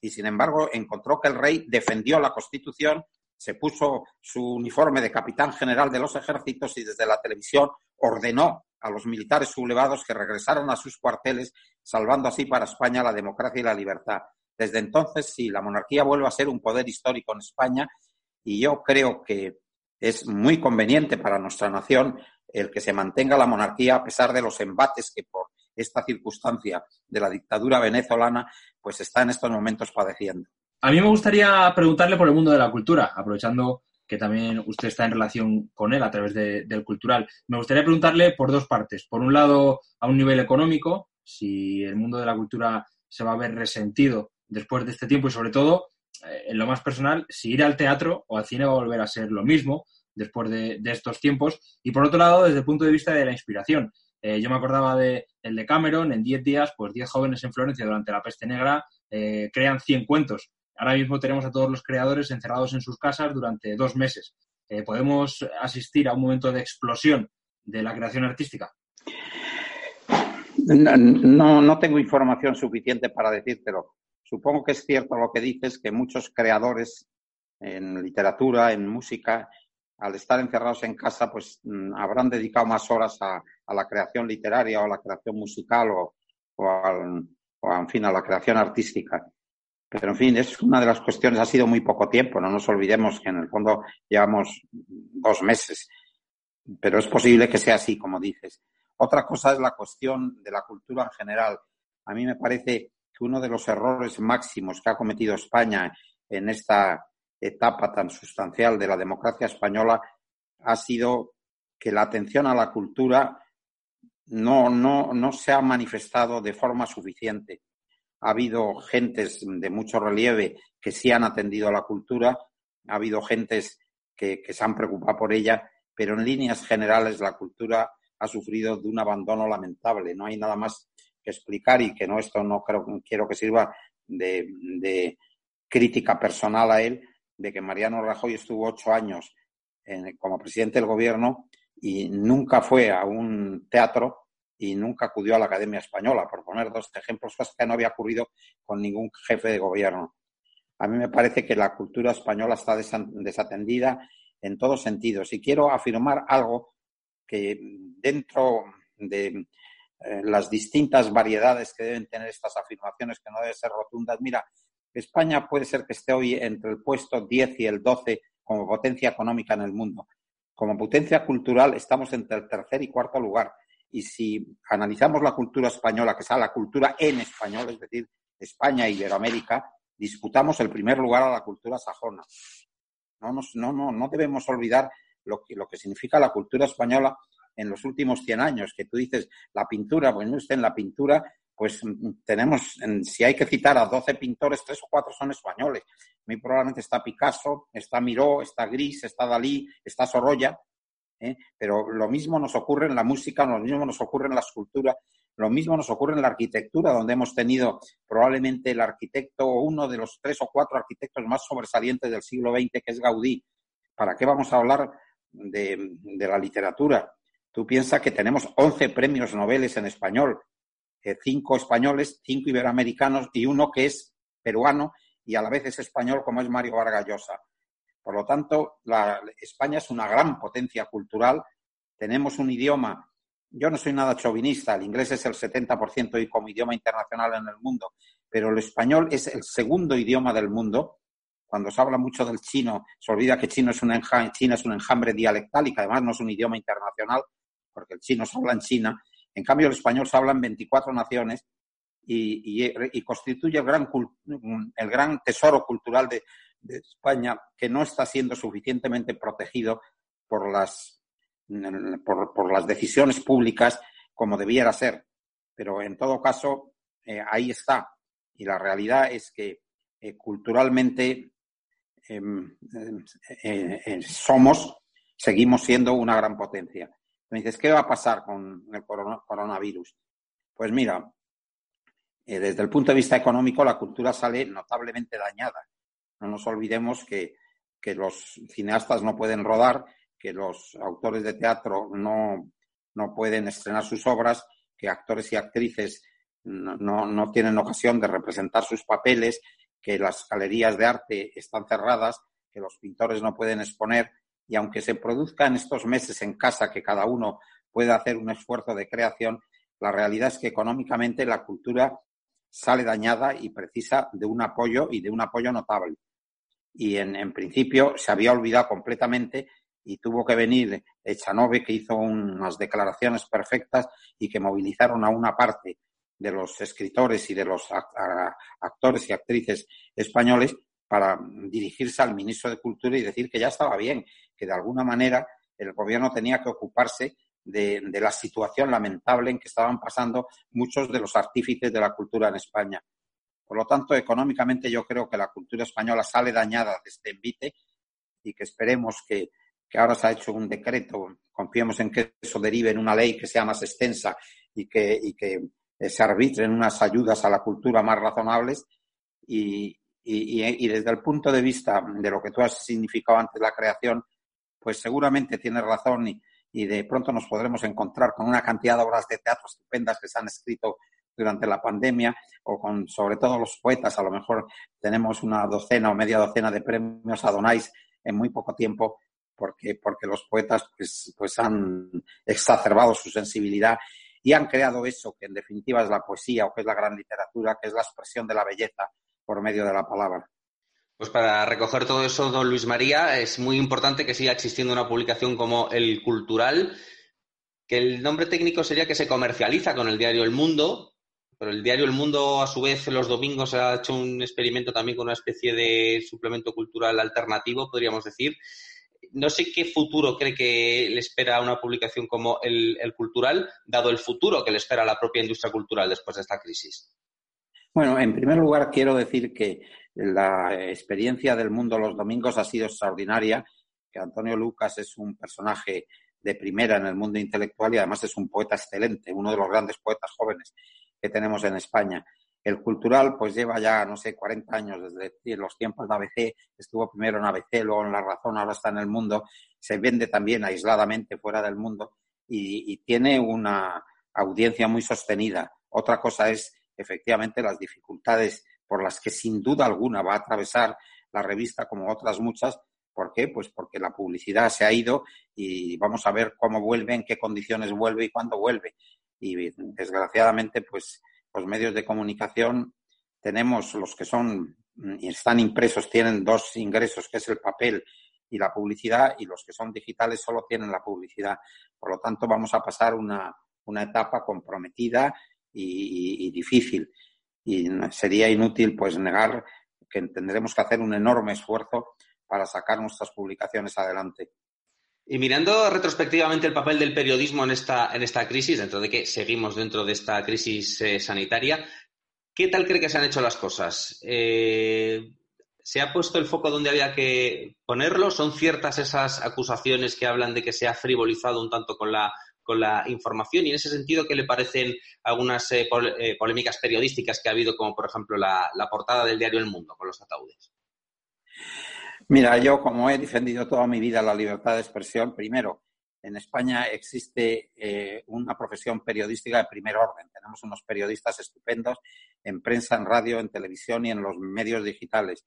S4: Y sin embargo, encontró que el rey defendió la Constitución, se puso su uniforme de capitán general de los ejércitos y desde la televisión ordenó a los militares sublevados que regresaran a sus cuarteles, salvando así para España la democracia y la libertad. Desde entonces, sí, la monarquía vuelve a ser un poder histórico en España y yo creo que es muy conveniente para nuestra nación el que se mantenga la monarquía a pesar de los embates que por esta circunstancia de la dictadura venezolana pues está en estos momentos padeciendo.
S1: A mí me gustaría preguntarle por el mundo de la cultura, aprovechando que también usted está en relación con él a través del cultural. Me gustaría preguntarle por dos partes. Por un lado, a un nivel económico, si el mundo de la cultura se va a ver resentido después de este tiempo y sobre todo, eh, en lo más personal, si ir al teatro o al cine va a volver a ser lo mismo después de, estos tiempos. Y por otro lado, desde el punto de vista de la inspiración. Eh, yo me acordaba de el de Cameron, en 10 días, pues 10 jóvenes en Florencia durante la peste negra eh, crean 100 cuentos Ahora mismo tenemos a todos los creadores encerrados en sus casas durante dos meses. Eh, ¿Podemos asistir a un momento de explosión de la creación artística?
S4: No, no tengo información suficiente para decírtelo. Supongo que es cierto lo que dices, que muchos creadores en literatura, en música, al estar encerrados en casa, pues mm, habrán dedicado más horas a, la creación literaria o a la creación musical o, o, en fin, a la creación artística. Pero, en fin, es una de las cuestiones, ha sido muy poco tiempo, no nos olvidemos que en el fondo llevamos dos meses, pero es posible que sea así, como dices. Otra cosa es la cuestión de la cultura en general. A mí me parece que uno de los errores máximos que ha cometido España en esta etapa tan sustancial de la democracia española ha sido que la atención a la cultura no, no, no se ha manifestado de forma suficiente. Ha habido gentes de mucho relieve que sí han atendido a la cultura, ha habido gentes que, se han preocupado por ella, pero en líneas generales la cultura ha sufrido de un abandono lamentable. No hay nada más que explicar y que no esto no creo, quiero que sirva de crítica personal a él, de que Mariano Rajoy estuvo ocho años como presidente del gobierno y nunca fue a un teatro y nunca acudió a la Academia Española, por poner dos ejemplos, cosas que no había ocurrido con ningún jefe de gobierno. A mí me parece que la cultura española está desatendida en todos sentidos. Y quiero afirmar algo que dentro de eh, las distintas variedades que deben tener estas afirmaciones, que no deben ser rotundas, mira, España puede ser que esté hoy entre el puesto 10 y el 12 como potencia económica en el mundo. Como potencia cultural estamos entre el tercer y cuarto lugar. Y si analizamos la cultura española, que sea la cultura en español, es decir, España e Iberoamérica, disputamos el primer lugar a la cultura sajona. No, no, no, no debemos olvidar lo que, lo que significa la cultura española en los últimos 100 años, que tú dices la pintura, pues no usted en la pintura pues mm, tenemos, si hay que citar a 12 pintores, tres o cuatro son españoles. Muy probablemente está Picasso, está Miró, está Gris, está Dalí, está Sorolla, ¿eh? pero lo mismo nos ocurre en la música, lo mismo nos ocurre en la escultura, lo mismo nos ocurre en la arquitectura, donde hemos tenido probablemente el arquitecto uno de los tres o cuatro arquitectos más sobresalientes del siglo XX, que es Gaudí. ¿Para qué vamos a hablar de, la literatura? Tú piensas que tenemos 11 premios Nobel en español, cinco españoles, cinco iberoamericanos y uno que es peruano y a la vez es español como es Mario Vargas Llosa. Por lo tanto, la, España es una gran potencia cultural. Tenemos un idioma. Yo no soy nada chauvinista, el inglés es el 70% y como idioma internacional en el mundo, pero el español es el segundo idioma del mundo. Cuando se habla mucho del chino, se olvida que chino es un China es un enjambre dialectal y que además no es un idioma internacional, porque el chino se habla en China en cambio, el español se habla en 24 naciones y, constituye el gran, el gran, tesoro cultural de, España que no está siendo suficientemente protegido por las, por, las decisiones públicas como debiera ser. Pero en todo caso, eh, ahí está. Y la realidad es que eh, culturalmente em, eh, somos, seguimos siendo una gran potencia. Me dices, ¿qué va a pasar con el coronavirus? Pues mira, desde el punto de vista económico, la cultura sale notablemente dañada. No nos olvidemos que, los cineastas no pueden rodar, que los autores de teatro no, no pueden estrenar sus obras, que actores y actrices no, no, tienen ocasión de representar sus papeles, que las galerías de arte están cerradas, que los pintores no pueden exponer, y aunque se produzca en estos meses en casa que cada uno pueda hacer un esfuerzo de creación, la realidad es que económicamente la cultura sale dañada y precisa de un apoyo y de un apoyo notable. Y en, principio se había olvidado completamente y tuvo que venir Echanove, que hizo unas declaraciones perfectas y que movilizaron a una parte de los escritores y de los actores y actrices españoles para dirigirse al ministro de Cultura y decir que ya estaba bien, que de alguna manera el gobierno tenía que ocuparse de, la situación lamentable en que estaban pasando muchos de los artífices de la cultura en España. Por lo tanto, económicamente yo creo que la cultura española sale dañada de este envite y que esperemos que, ahora se ha hecho un decreto, confiemos en que eso derive en una ley que sea más extensa y que, y que se arbitren unas ayudas a la cultura más razonables. Y, y, desde el punto de vista de lo que tú has significado antes la creación, pues seguramente tienes razón y, y de pronto nos podremos encontrar con una cantidad de obras de teatro estupendas que se han escrito durante la pandemia o con sobre todo los poetas. A lo mejor tenemos una docena o media docena de premios a Donais en muy poco tiempo porque, porque los poetas pues, pues han exacerbado su sensibilidad y han creado eso que en definitiva es la poesía o que es la gran literatura, que es la expresión de la belleza por medio de la palabra.
S2: Pues para recoger todo eso, don Luis María, es muy importante que siga existiendo una publicación como El Cultural, que el nombre técnico sería que se comercializa con el diario El Mundo, pero el diario El Mundo, a su vez, los domingos ha hecho un experimento también con una especie de suplemento cultural alternativo, podríamos decir. No sé qué futuro cree que le espera una publicación como el, el Cultural, dado el futuro que le espera a la propia industria cultural después de esta crisis.
S4: Bueno, en primer lugar quiero decir que la experiencia del mundo los domingos ha sido extraordinaria, que Antonio Lucas es un personaje de primera en el mundo intelectual y además es un poeta excelente, uno de los grandes poetas jóvenes que tenemos en España. El cultural, pues lleva ya, no sé, 40 años desde los tiempos de ABC, estuvo primero en ABC, luego en La Razón, ahora está en el mundo, se vende también aisladamente fuera del mundo y, y tiene una audiencia muy sostenida. Otra cosa es efectivamente las dificultades por las que sin duda alguna va a atravesar la revista como otras muchas. ¿Por qué? Pues porque la publicidad se ha ido y vamos a ver cómo vuelve, en qué condiciones vuelve y cuándo vuelve. Y desgraciadamente, pues los medios de comunicación tenemos los que son y están impresos tienen dos ingresos, que es el papel y la publicidad, y los que son digitales solo tienen la publicidad. Por lo tanto, vamos a pasar una, una etapa comprometida y, difícil. Y sería inútil pues negar que tendremos que hacer un enorme esfuerzo para sacar nuestras publicaciones adelante.
S2: Y mirando retrospectivamente el papel del periodismo en esta, en esta crisis, dentro de que seguimos dentro de esta crisis eh, sanitaria, ¿qué tal cree que se han hecho las cosas? Eh, ¿Se ha puesto el foco donde había que ponerlo? ¿Son ciertas esas acusaciones que hablan de que se ha frivolizado un tanto con la con la información y en ese sentido, ¿qué le parecen algunas eh, polémicas periodísticas que ha habido, como por ejemplo la, portada del diario El Mundo con los ataúdes?
S4: Mira, yo como he defendido toda mi vida la libertad de expresión, primero, en España existe eh, una profesión periodística de primer orden. Tenemos unos periodistas estupendos en prensa, en radio, en televisión y en los medios digitales.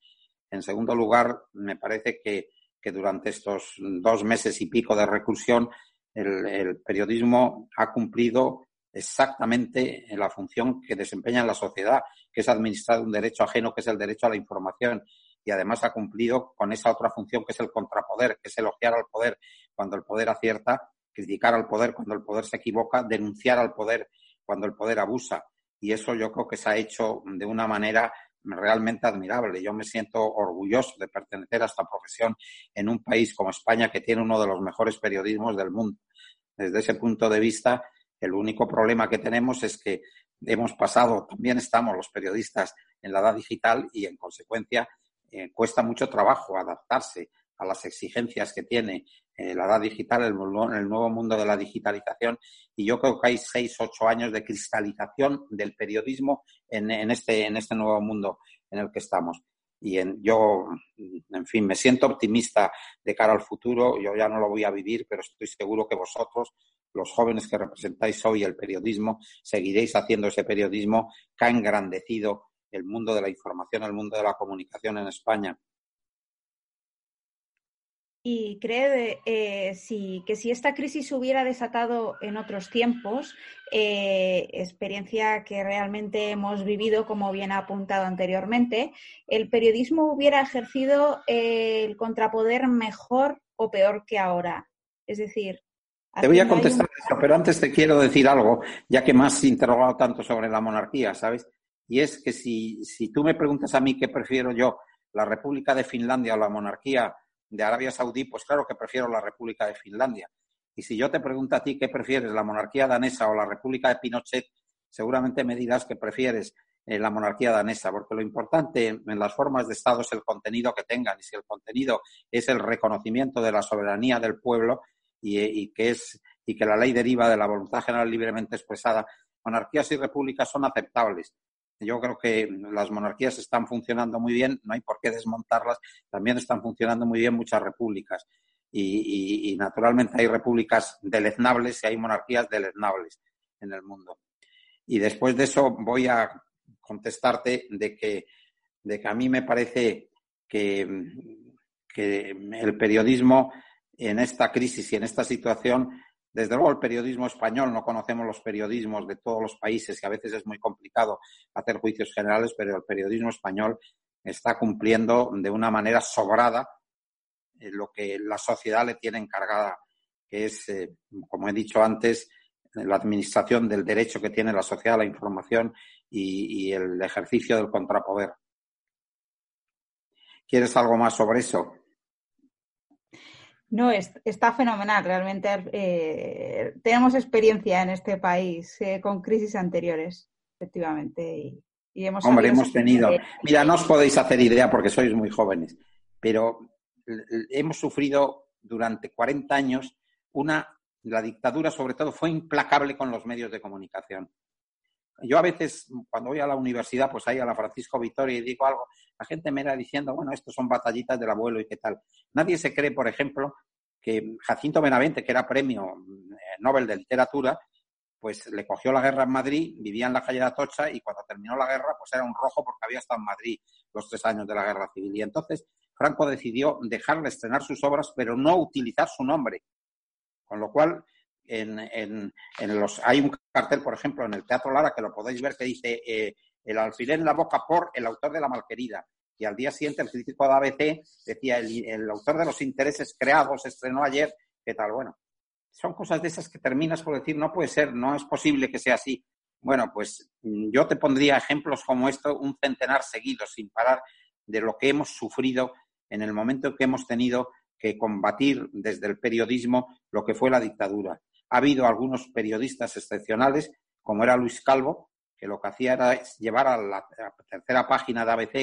S4: En segundo lugar, me parece que, que durante estos dos meses y pico de reclusión el, periodismo ha cumplido exactamente la función que desempeña en la sociedad, que es administrar un derecho ajeno, que es el derecho a la información. Y además ha cumplido con esa otra función que es el contrapoder, que es elogiar al poder cuando el poder acierta, criticar al poder cuando el poder se equivoca, denunciar al poder cuando el poder abusa. Y eso yo creo que se ha hecho de una manera realmente admirable. Yo me siento orgulloso de pertenecer a esta profesión en un país como España que tiene uno de los mejores periodismos del mundo. Desde ese punto de vista, el único problema que tenemos es que hemos pasado, también estamos los periodistas en la edad digital y en consecuencia eh, cuesta mucho trabajo adaptarse a las exigencias que tiene eh, la edad digital, el, el, nuevo mundo de la digitalización. Y yo creo que hay seis, ocho años de cristalización del periodismo en, en, este, en este nuevo mundo en el que estamos. Y en, yo, en fin, me siento optimista de cara al futuro. Yo ya no lo voy a vivir, pero estoy seguro que vosotros, los jóvenes que representáis hoy el periodismo, seguiréis haciendo ese periodismo que ha engrandecido el mundo de la información, el mundo de la comunicación en España
S3: y cree eh, que si esta crisis hubiera desatado en otros tiempos, eh, experiencia que realmente hemos vivido, como bien ha apuntado anteriormente, el periodismo hubiera ejercido eh, el contrapoder mejor o peor que ahora. Es decir,
S4: te voy a contestar eso, pero antes te quiero decir algo, ya que me has interrogado tanto sobre la monarquía, ¿sabes? Y es que si, si tú me preguntas a mí qué prefiero yo, la República de Finlandia o la monarquía de Arabia Saudí, pues claro que prefiero la República de Finlandia. Y si yo te pregunto a ti qué prefieres, la monarquía danesa o la República de Pinochet, seguramente me dirás que prefieres eh, la monarquía danesa, porque lo importante en las formas de Estado es el contenido que tengan. Y si el contenido es el reconocimiento de la soberanía del pueblo y, y que es y que la ley deriva de la voluntad general libremente expresada, monarquías y repúblicas son aceptables. Yo creo que las monarquías están funcionando muy bien, no hay por qué desmontarlas, también están funcionando muy bien muchas repúblicas. y, naturalmente hay repúblicas deleznables y hay monarquías deleznables en el mundo. Y después de eso voy a contestarte de que, de que a mí me parece que, que el periodismo en esta crisis y en esta situación, desde luego el periodismo español, no conocemos los periodismos de todos los países, que a veces es muy complicado hacer juicios generales, pero el periodismo español está cumpliendo de una manera sobrada eh, lo que la sociedad le tiene encargada, que es, eh, como he dicho antes, la administración del derecho que tiene la sociedad a la información y, el ejercicio del contrapoder. ¿Quieres algo más sobre eso?
S3: No, está fenomenal. Realmente eh, tenemos experiencia en este país con crisis anteriores, efectivamente. Y, hemos
S4: Hombre, hemos tenido. Mira, no os podéis hacer idea porque sois muy jóvenes, pero hemos sufrido durante 40 años una, la dictadura sobre todo fue implacable con los medios de comunicación. Yo a veces, cuando voy a la universidad, pues ahí a la Francisco Vitoria y digo algo, la gente me era diciendo, bueno, estos son batallitas del abuelo y qué tal. Nadie se cree, por ejemplo, que Jacinto Benavente, que era premio eh, Nobel de Literatura, pues le cogió la guerra en Madrid, vivía en la calle de Atocha y cuando terminó la guerra, pues era un rojo porque había estado en Madrid los tres años de la guerra civil. Y entonces Franco decidió dejarle estrenar sus obras, pero no utilizar su nombre. Con lo cual, en, los, hay un cartel, por ejemplo, en el Teatro Lara, que lo podéis ver, que dice eh, El alfiler en la boca por el autor de La Malquerida. Y al día siguiente, el crítico de ABC decía, el, autor de los intereses creados estrenó ayer, ¿qué tal? Bueno, son cosas de esas que terminas por decir, no puede ser, no es posible que sea así. Bueno, pues mm, yo te pondría ejemplos como esto, un centenar seguido, sin parar, de lo que hemos sufrido en el momento que hemos tenido que combatir desde el periodismo lo que fue la dictadura. Ha habido algunos periodistas excepcionales, como era Luis Calvo, que lo que hacía era llevar a la, tercera página de ABC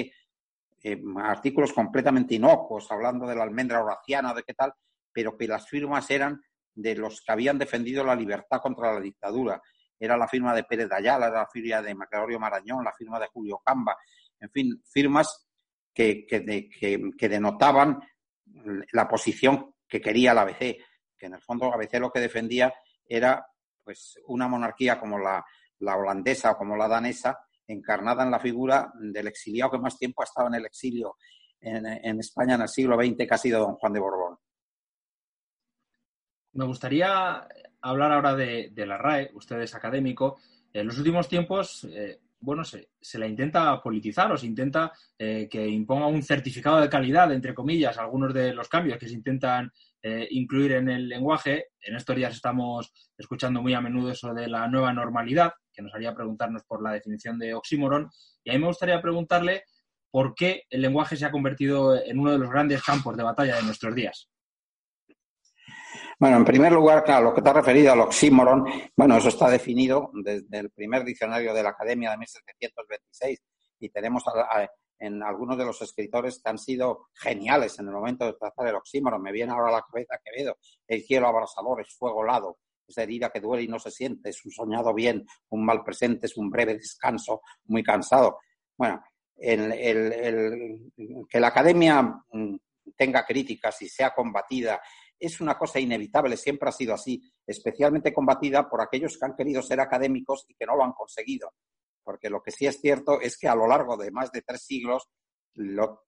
S4: eh, artículos completamente inocuos, hablando de la almendra horaciana, de qué tal, pero que las firmas eran de los que habían defendido la libertad contra la dictadura. Era la firma de Pérez Ayala, era la firma de Gregorio Marañón, la firma de Julio Camba, en fin, firmas que, que, denotaban la posición que quería la ABC, en el fondo la ABC lo que defendía era pues una monarquía como la, holandesa o como la danesa, encarnada en la figura del exiliado que más tiempo ha estado en el exilio en, España en el siglo XX, que ha sido don Juan de Borbón.
S1: Me gustaría hablar ahora de, la RAE, usted es académico. En los últimos tiempos, eh, bueno, se, la intenta politizar o se intenta eh, que imponga un certificado de calidad, entre comillas, algunos de los cambios que se intentan eh, incluir en el lenguaje. En estos días estamos escuchando muy a menudo eso de la nueva normalidad, que nos haría preguntarnos por la definición de oxímoron. Y a mí me gustaría preguntarle por qué el lenguaje se ha convertido en uno de los grandes campos de batalla de nuestros días.
S4: Bueno, en primer lugar, claro, lo que te ha referido al oxímoron, bueno, eso está definido desde el primer diccionario de la Academia de 1726 y tenemos en algunos de los escritores que han sido geniales en el momento de tratar el oxímoron. Me viene ahora a la cabeza Quevedo, el cielo abrasador es fuego helado, es herida que duele y no se siente, es un soñado bien, un mal presente, es un breve descanso, muy cansado. Bueno, el, que la academia mm, tenga críticas y sea combatida es una cosa inevitable, siempre ha sido así, especialmente combatida por aquellos que han querido ser académicos y que no lo han conseguido. Porque lo que sí es cierto es que a lo largo de más de tres siglos,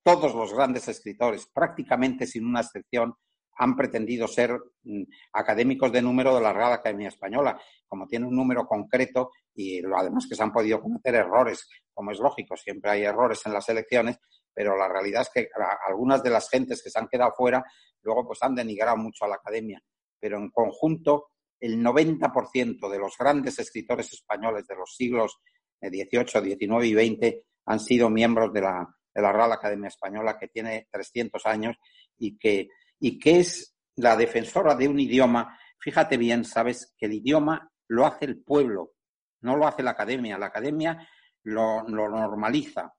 S4: todos los grandes escritores, prácticamente sin una excepción, han pretendido ser mm, académicos de número de la Real Academia Española, como tiene un número concreto y además que se han podido cometer errores, como es lógico, siempre hay errores en las elecciones, pero la realidad es que algunas de las gentes que se han quedado fuera luego pues han denigrado mucho a la academia, pero en conjunto el 90% de los grandes escritores españoles de los siglos XVIII, XIX y XX han sido miembros de la, de la Real Academia Española, que tiene 300 años y que, y que es la defensora de un idioma. Fíjate bien, sabes que el idioma lo hace el pueblo, no lo hace la academia. La academia lo normaliza,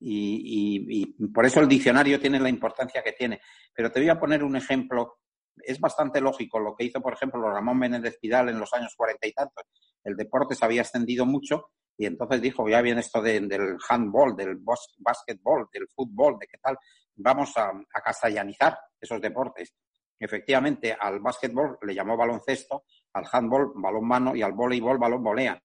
S4: y, por eso el diccionario tiene la importancia que tiene. Pero te voy a poner un ejemplo. Es bastante lógico lo que hizo, por ejemplo, Ramón Menéndez Pidal en los años cuarenta y tantos. El deporte se había extendido mucho y entonces dijo, ya viene esto del handball, del basketball, del fútbol, de qué tal, vamos a, a castellanizar esos deportes. efectivamente al básquetbol le llamó baloncesto, al handball balón mano y al voleibol balón volea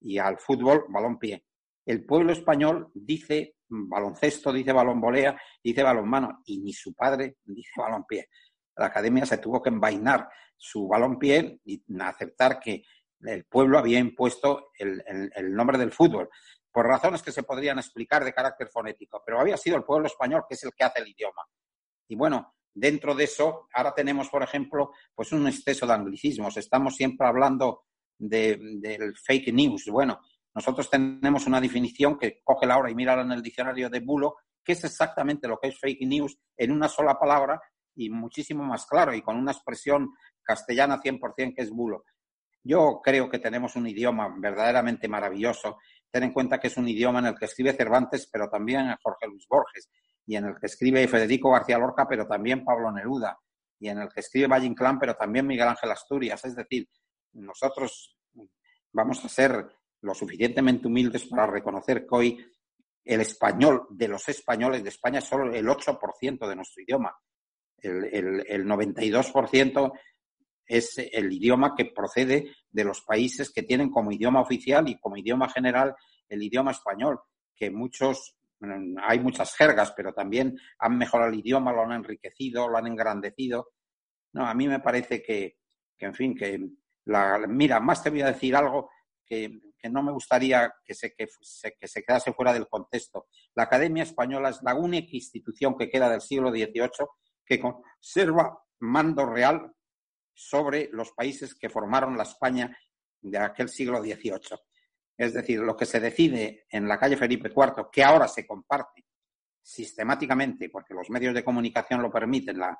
S4: y al fútbol balón pie. El pueblo español dice baloncesto, dice balón volea, dice balón mano y ni su padre dice balón pie. La academia se tuvo que envainar su balón pie y aceptar que el pueblo había impuesto el, nombre del fútbol por razones que se podrían explicar de carácter fonético, pero había sido el pueblo español que es el que hace el idioma. Y bueno, dentro de eso, ahora tenemos, por ejemplo, pues un exceso de anglicismos. Estamos siempre hablando del fake news. Bueno, nosotros tenemos una definición que coge la hora y mírala en el diccionario de Bulo, que es exactamente lo que es fake news en una sola palabra y muchísimo más claro y con una expresión castellana 100% que es Bulo. Yo creo que tenemos un idioma verdaderamente maravilloso. Ten en cuenta que es un idioma en el que escribe Cervantes, pero también Jorge Luis Borges y en el que escribe Federico García Lorca, pero también Pablo Neruda, y en el que escribe Valle Inclán, pero también Miguel Ángel Asturias. Es decir, nosotros vamos a ser lo suficientemente humildes para reconocer que hoy el español de los españoles de España es solo el 8% de nuestro idioma. El, el, el 92% es el idioma que procede de los países que tienen como idioma oficial y como idioma general el idioma español, que muchos hay muchas jergas, pero también han mejorado el idioma, lo han enriquecido, lo han engrandecido. No, a mí me parece que, en fin, que la, mira, más te voy a decir algo que, no me gustaría que se, que, que se quedase fuera del contexto. La Academia Española es la única institución que queda del siglo XVIII que conserva mando real sobre los países que formaron la España de aquel siglo XVIII. Es decir, lo que se decide en la calle Felipe IV, que ahora se comparte sistemáticamente, porque los medios de comunicación lo permiten, la,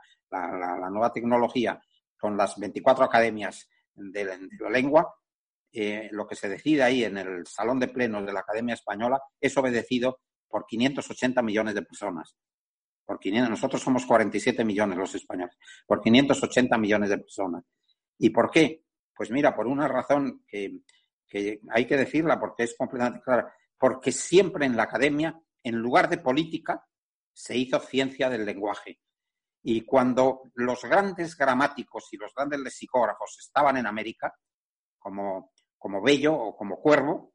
S4: nueva tecnología, con las 24 academias de, la lengua, eh, lo que se decide ahí en el salón de plenos de la Academia Española es obedecido por 580 millones de personas. Por nosotros somos 47 millones los españoles, por 580 millones de personas. ¿Y por qué? Pues mira, por una razón que, que hay que decirla porque es completamente clara, porque siempre en la academia, en lugar de política, se hizo ciencia del lenguaje. Y cuando los grandes gramáticos y los grandes lexicógrafos estaban en América, como, como Bello o como Cuervo,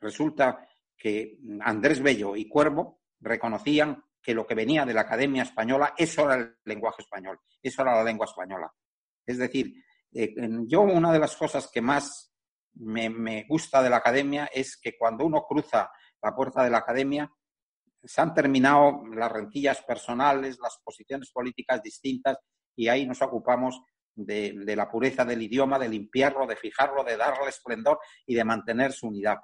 S4: resulta que Andrés Bello y Cuervo reconocían que lo que venía de la Academia Española, eso era el lenguaje español, eso era la lengua española. Es decir, eh, yo una de las cosas que más me, gusta de la academia es que cuando uno cruza la puerta de la academia, se han terminado las rentillas personales, las posiciones políticas distintas y ahí nos ocupamos de, la pureza del idioma, de limpiarlo, de fijarlo, de darle esplendor y de mantener su unidad.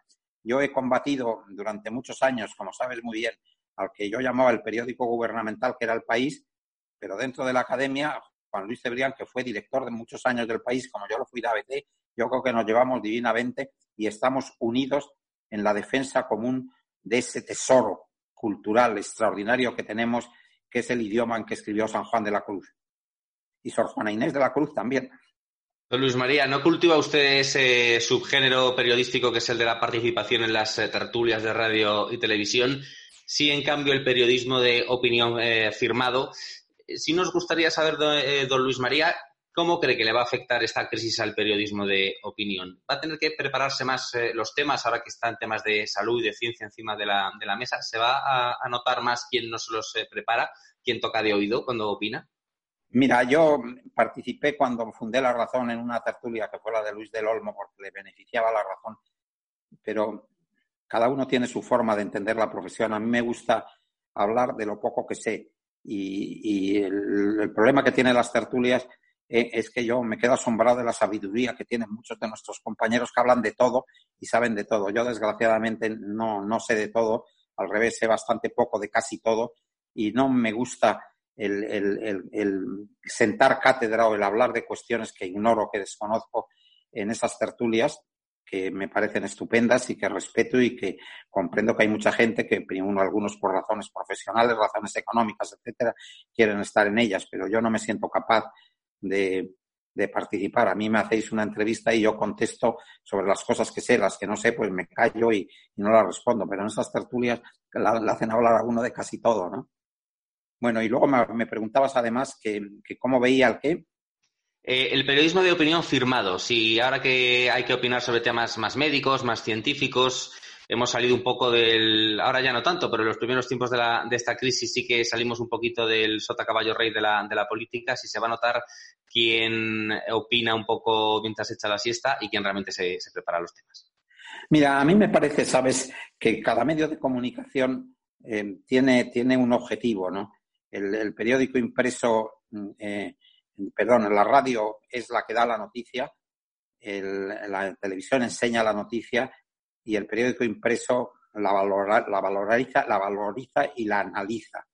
S4: Yo he combatido durante muchos años, como sabes muy bien, al que yo llamaba el periódico gubernamental, que era El País, pero dentro de la academia, Juan Luis Cebrián, que fue director de muchos años del País, como yo lo fui de ABC, yo creo que nos llevamos divinamente y estamos unidos en la defensa común de ese tesoro cultural extraordinario que tenemos, que es el idioma en que escribió San Juan de la Cruz. Y Sor Juana Inés de la Cruz también.
S2: Don Luis María, ¿no cultiva usted ese subgénero periodístico que es el de la participación en las eh, tertulias de radio y televisión? Sí, en cambio, el periodismo de opinión eh, firmado. Eh, sí nos gustaría saber, don Luis María, ¿Cómo cree que le va a afectar esta crisis al periodismo de opinión? ¿Va a tener que prepararse más los temas ahora que están temas de salud y de ciencia encima de la, mesa? ¿Se va a, notar más quién no se los prepara, quién toca de oído cuando opina?
S4: Mira, yo participé cuando fundé La Razón en una tertulia que fue la de Luis del Olmo porque le beneficiaba la razón, pero cada uno tiene su forma de entender la profesión. A mí me gusta hablar de lo poco que sé y, el problema que tienen las tertulias eh, es que yo me quedo asombrado de la sabiduría que tienen muchos de nuestros compañeros que hablan de todo y saben de todo. Yo, desgraciadamente, no, no sé de todo, al revés, sé bastante poco de casi todo y no me gusta el, el, el, sentar cátedra o el hablar de cuestiones que ignoro, que desconozco en esas tertulias que me parecen estupendas y que respeto y que comprendo que hay mucha gente que, uno, algunos por razones profesionales, razones económicas, etcétera, quieren estar en ellas, pero yo no me siento capaz de, participar. A mí me hacéis una entrevista y yo contesto sobre las cosas que sé, las que no sé, pues me callo y, no las respondo. Pero en esas tertulias la, hacen hablar a uno de casi todo, ¿no? Bueno, y luego me, preguntabas además que, cómo veía el qué.
S2: Eh, el periodismo de opinión firmado. Si ahora que hay que opinar sobre temas más médicos, más científicos, hemos salido un poco del, ahora ya no tanto, pero en los primeros tiempos de, la, de esta crisis sí que salimos un poquito del sota caballo rey de la, de la política, si se va a notar quién opina un poco mientras echa la siesta y quién realmente se, prepara los temas.
S4: Mira, a mí me parece, sabes, que cada medio de comunicación eh, tiene, tiene un objetivo, ¿no? El, periódico impreso, mm, eh, perdón, la radio es la que da la noticia, la televisión enseña la noticia y el periódico impreso la, la, valoriza, la valoriza y la analiza.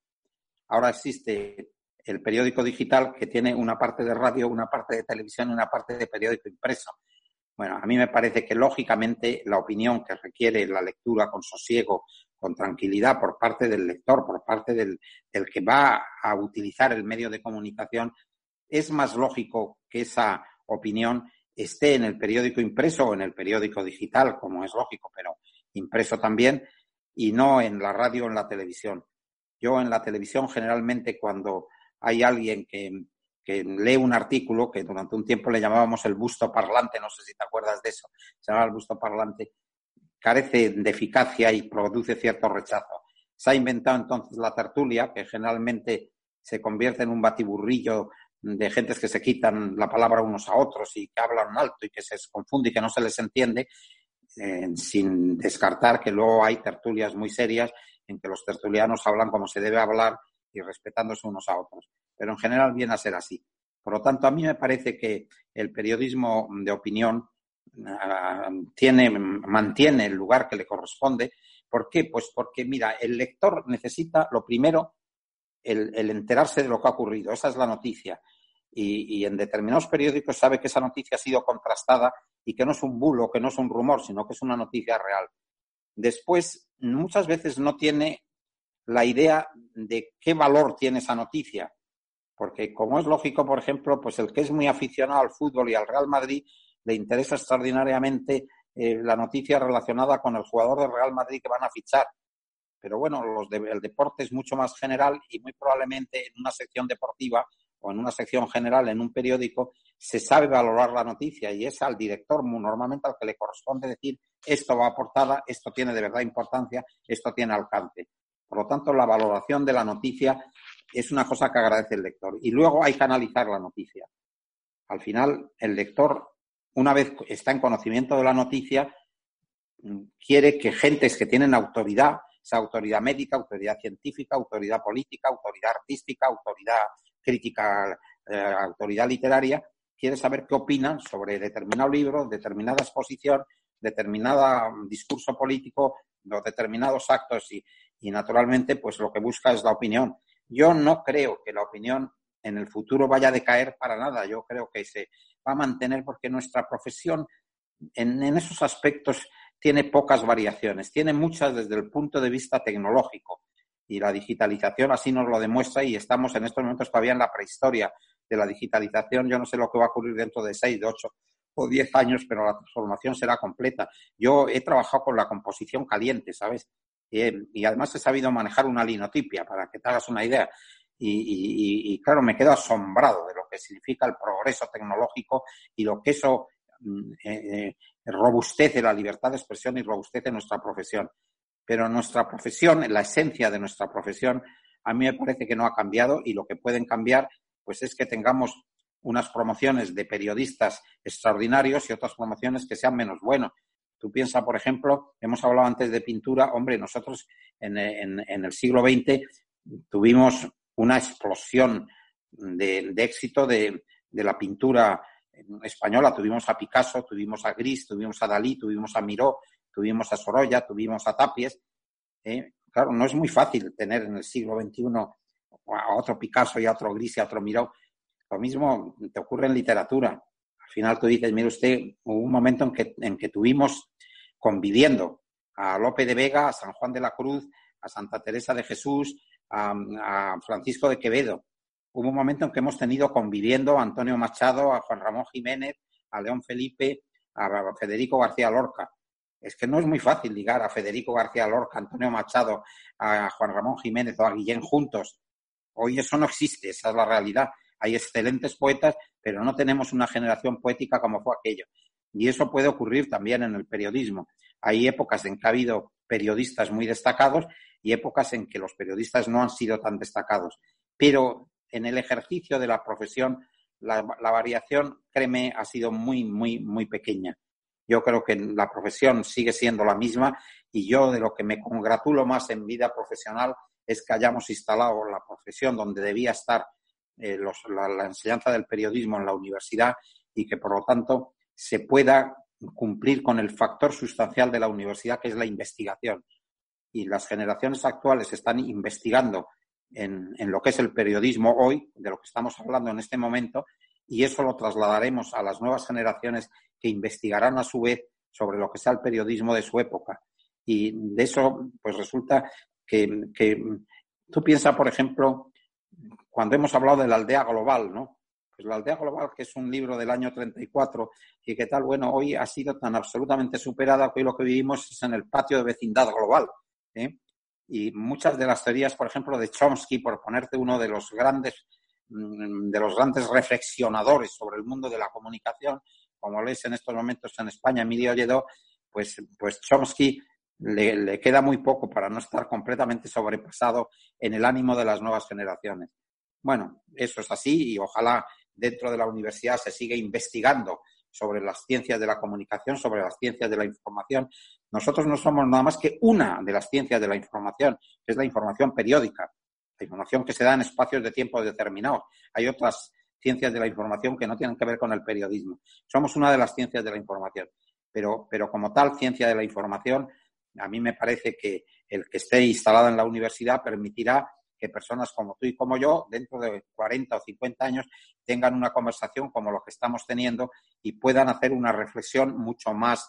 S4: Ahora existe el periódico digital que tiene una parte de radio, una parte de televisión y una parte de periódico impreso. Bueno, a mí me parece que lógicamente la opinión que requiere la lectura con sosiego, con tranquilidad por parte del lector, por parte del, que va a utilizar el medio de comunicación, es más lógico que esa opinión esté en el periódico impreso o en el periódico digital, como es lógico, pero impreso también, y no en la radio o en la televisión. Yo en la televisión generalmente cuando hay alguien que, lee un artículo, que durante un tiempo le llamábamos el busto parlante, no sé si te acuerdas de eso, se llama el busto parlante, carece de eficacia y produce cierto rechazo. Se ha inventado entonces la tertulia, que generalmente se convierte en un batiburrillo de gentes que se quitan la palabra unos a otros y que hablan alto y que se confunde y que no se les entiende, eh, sin descartar que luego hay tertulias muy serias en que los tertulianos hablan como se debe hablar y respetándose unos a otros. Pero en general viene a ser así. Por lo tanto, a mí me parece que el periodismo de opinión tiene, mantiene el lugar que le corresponde. ¿Por qué? Pues porque, mira, el lector necesita, lo primero, el, enterarse de lo que ha ocurrido. Esa es la noticia. Y, en determinados periódicos sabe que esa noticia ha sido contrastada y que no es un bulo, que no es un rumor, sino que es una noticia real. Después, muchas veces no tiene la idea de qué valor tiene esa noticia. Porque, como es lógico, por ejemplo, pues el que es muy aficionado al fútbol y al Real Madrid le interesa extraordinariamente eh, la noticia relacionada con el jugador del Real Madrid que van a fichar pero bueno, el deporte es mucho más general y muy probablemente en una sección deportiva o en una sección general en un periódico se sabe valorar la noticia y es al director normalmente al que le corresponde decir esto va a portada, esto tiene de verdad importancia, esto tiene alcance. Por lo tanto, la valoración de la noticia es una cosa que agradece el lector. Y luego hay que analizar la noticia. Al final, el lector, una vez está en conocimiento de la noticia, quiere que gentes que tienen autoridad esa autoridad médica, autoridad científica, autoridad política, autoridad artística, autoridad crítica, eh, autoridad literaria, quiere saber qué opinan sobre determinado libro, determinada exposición, determinado discurso político, los determinados actos y, y naturalmente pues lo que busca es la opinión. Yo no creo que la opinión en el futuro vaya a decaer para nada. Yo creo que se va a mantener porque nuestra profesión en, esos aspectos tiene pocas variaciones, tiene muchas desde el punto de vista tecnológico. Y la digitalización así nos lo demuestra y estamos en estos momentos todavía en la prehistoria de la digitalización. Yo no sé lo que va a ocurrir dentro de seis, de ocho o diez años, pero la transformación será completa. Yo he trabajado con la composición caliente, ¿sabes? y además he sabido manejar una linotipia, para que te hagas una idea. Y, claro, me quedo asombrado de lo que significa el progreso tecnológico y lo que eso mm, eh, eh, robustece la libertad de expresión y robustece nuestra profesión. Pero nuestra profesión, la esencia de nuestra profesión, a mí me parece que no ha cambiado y lo que pueden cambiar pues es que tengamos unas promociones de periodistas extraordinarios y otras promociones que sean menos buenos. Tú piensas, por ejemplo, hemos hablado antes de pintura, hombre, nosotros en, el siglo XX tuvimos una explosión de, éxito de, la pintura española tuvimos a Picasso, tuvimos a Gris, tuvimos a Dalí, tuvimos a Miró, tuvimos a Sorolla, tuvimos a Tapies. ¿eh? Claro, no es muy fácil tener en el siglo XXI a otro Picasso y a otro Gris y a otro Miró. Lo mismo te ocurre en literatura. Al final tú dices, mire usted, hubo un momento en que tuvimos conviviendo a Lope de Vega, a San Juan de la Cruz, a Santa Teresa de Jesús, a Francisco de Quevedo hubo un momento en que hemos tenido conviviendo a Antonio Machado, a Juan Ramón Jiménez, a León Felipe, a Federico García Lorca. Es que no es muy fácil ligar a Federico García Lorca, a Antonio Machado, a Juan Ramón Jiménez o a Guillén juntos. Hoy eso no existe, esa es la realidad. Hay excelentes poetas, pero no tenemos una generación poética como fue aquello. Y eso puede ocurrir también en el periodismo. Hay épocas en que ha habido periodistas muy destacados y épocas en que los periodistas no han sido tan destacados. Pero en el ejercicio de la profesión, la, variación, créeme, ha sido muy, muy, muy pequeña. Yo creo que la profesión sigue siendo la misma y yo de lo que me congratulo más en vida profesional es que hayamos instalado la profesión donde debía estar eh, la, enseñanza del periodismo en la universidad y que, por lo tanto, se pueda cumplir con el factor sustancial de la universidad, que es la investigación. Y las generaciones actuales están investigando en, en, lo que es el periodismo hoy, de lo que estamos hablando en este momento, y eso lo trasladaremos a las nuevas generaciones que investigarán a su vez sobre lo que sea el periodismo de su época. Y de eso, pues resulta que, que tú piensas, por ejemplo, cuando hemos hablado de la aldea global, ¿no? Pues la aldea global, que es un libro del año 34 y que tal, bueno, hoy ha sido tan absolutamente superada que hoy lo que vivimos es en el patio de vecindad global. ¿Eh? Y muchas de las teorías, por ejemplo, de Chomsky, por ponerte uno de los grandes mm, de los grandes reflexionadores sobre el mundo de la comunicación, como lees en estos momentos en España, Emilio Lledó, pues, pues Chomsky le, queda muy poco para no estar completamente sobrepasado en el ánimo de las nuevas generaciones. Bueno, eso es así y ojalá dentro de la universidad se sigue investigando sobre las ciencias de la comunicación, sobre las ciencias de la información. Nosotros no somos nada más que una de las ciencias de la información, que es la información periódica, la información que se da en espacios de tiempo determinados. Hay otras ciencias de la información que no tienen que ver con el periodismo. Somos una de las ciencias de la información. Pero, pero como tal ciencia de la información, a mí me parece que el que esté instalada en la universidad permitirá que personas como tú y como yo, dentro de 40 o 50 años, tengan una conversación como lo que estamos teniendo y puedan hacer una reflexión mucho más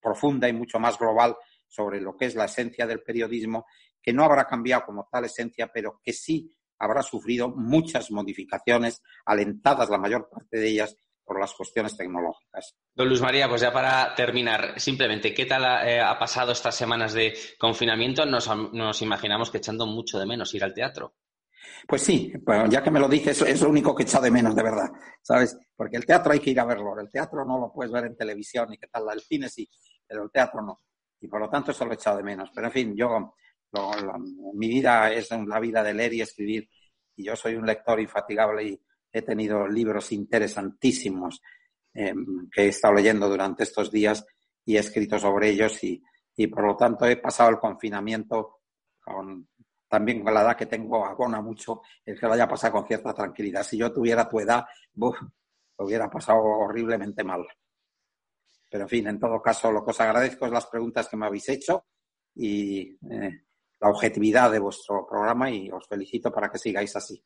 S4: profunda y mucho más global sobre lo que es la esencia del periodismo, que no habrá cambiado como tal esencia, pero que sí habrá sufrido muchas modificaciones, alentadas la mayor parte de ellas por las cuestiones tecnológicas.
S2: Don Luis María, pues ya para terminar, simplemente, ¿qué tal ha, eh, pasado estas semanas de confinamiento? Nos, imaginamos que echando mucho de menos ir al teatro.
S4: Pues sí, ya que me lo dices, es lo único que he echado de menos, de verdad, ¿sabes? Porque el teatro hay que ir a verlo, el teatro no lo puedes ver en televisión y qué tal, el cine sí, pero el teatro no. Y por lo tanto eso lo he echado de menos. Pero en fin, yo, mi vida es la vida de leer y escribir y yo soy un lector infatigable y, he tenido libros interesantísimos em, que he estado leyendo durante estos días y he escrito sobre ellos y, por lo tanto he pasado el confinamiento con, también con la edad que tengo abona mucho el que lo haya pasado con cierta tranquilidad. Si yo tuviera tu edad, lo hubiera pasado horriblemente mal. Pero en fin, en todo caso, lo que os agradezco es las preguntas que me habéis hecho y eh, la objetividad de vuestro programa y os felicito para que sigáis así.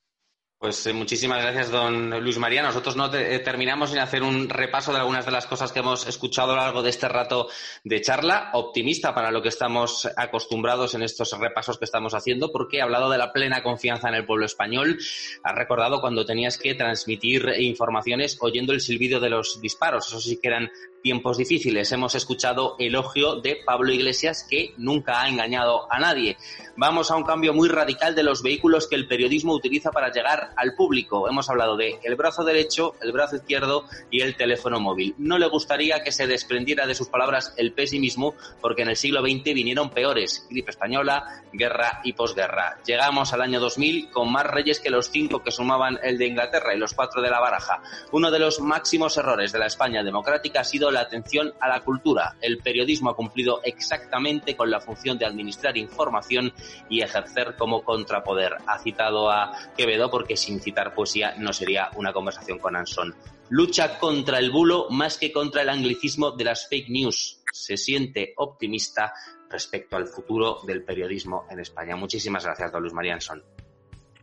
S2: Pues eh, muchísimas gracias, don Luis María. Nosotros no eh, terminamos sin hacer un repaso de algunas de las cosas que hemos escuchado a lo largo de este rato de charla. Optimista para lo que estamos acostumbrados en estos repasos que estamos haciendo, porque ha hablado de la plena confianza en el pueblo español. Ha recordado cuando tenías que transmitir informaciones oyendo el silbido de los disparos. Eso sí que eran tiempos difíciles. Hemos escuchado elogio de Pablo Iglesias que nunca ha engañado a nadie. Vamos a un cambio muy radical de los vehículos que el periodismo utiliza para llegar al público. Hemos hablado de el brazo derecho, el brazo izquierdo y el teléfono móvil. No le gustaría que se desprendiera de sus palabras el pesimismo porque en el siglo XX vinieron peores, gripe española, guerra y posguerra. Llegamos al año 2000 con más reyes que los cinco que sumaban el de Inglaterra y los cuatro de la baraja. Uno de los máximos errores de la España democrática ha sido la atención a la cultura. El periodismo ha cumplido exactamente con la función de administrar información y ejercer como contrapoder. Ha citado a Quevedo porque sin citar poesía no sería una conversación con Anson. Lucha contra el bulo más que contra el anglicismo de las fake news. Se siente optimista respecto al futuro del periodismo en España. Muchísimas gracias, don Luis María Anson.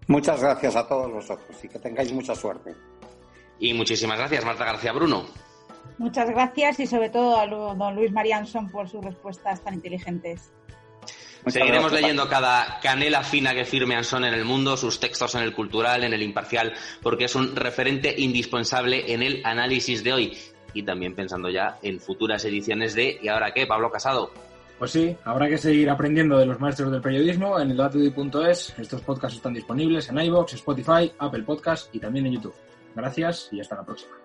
S4: Muchas gracias a todos vosotros y que tengáis mucha suerte.
S2: Y muchísimas gracias, Marta García Bruno.
S3: Muchas gracias y sobre todo a don Luis Marianson por sus respuestas tan inteligentes.
S2: Seguiremos leyendo cada canela fina que firme Anson en el mundo, sus textos en el cultural, en el imparcial, porque es un referente indispensable en el análisis de hoy. Y también pensando ya en futuras ediciones de ¿Y ahora qué, Pablo Casado?
S1: Pues sí, habrá que seguir aprendiendo de los maestros del periodismo en el datudi.es. Estos podcasts están disponibles en iVoox, Spotify, Apple Podcasts y también en YouTube. Gracias y hasta la próxima.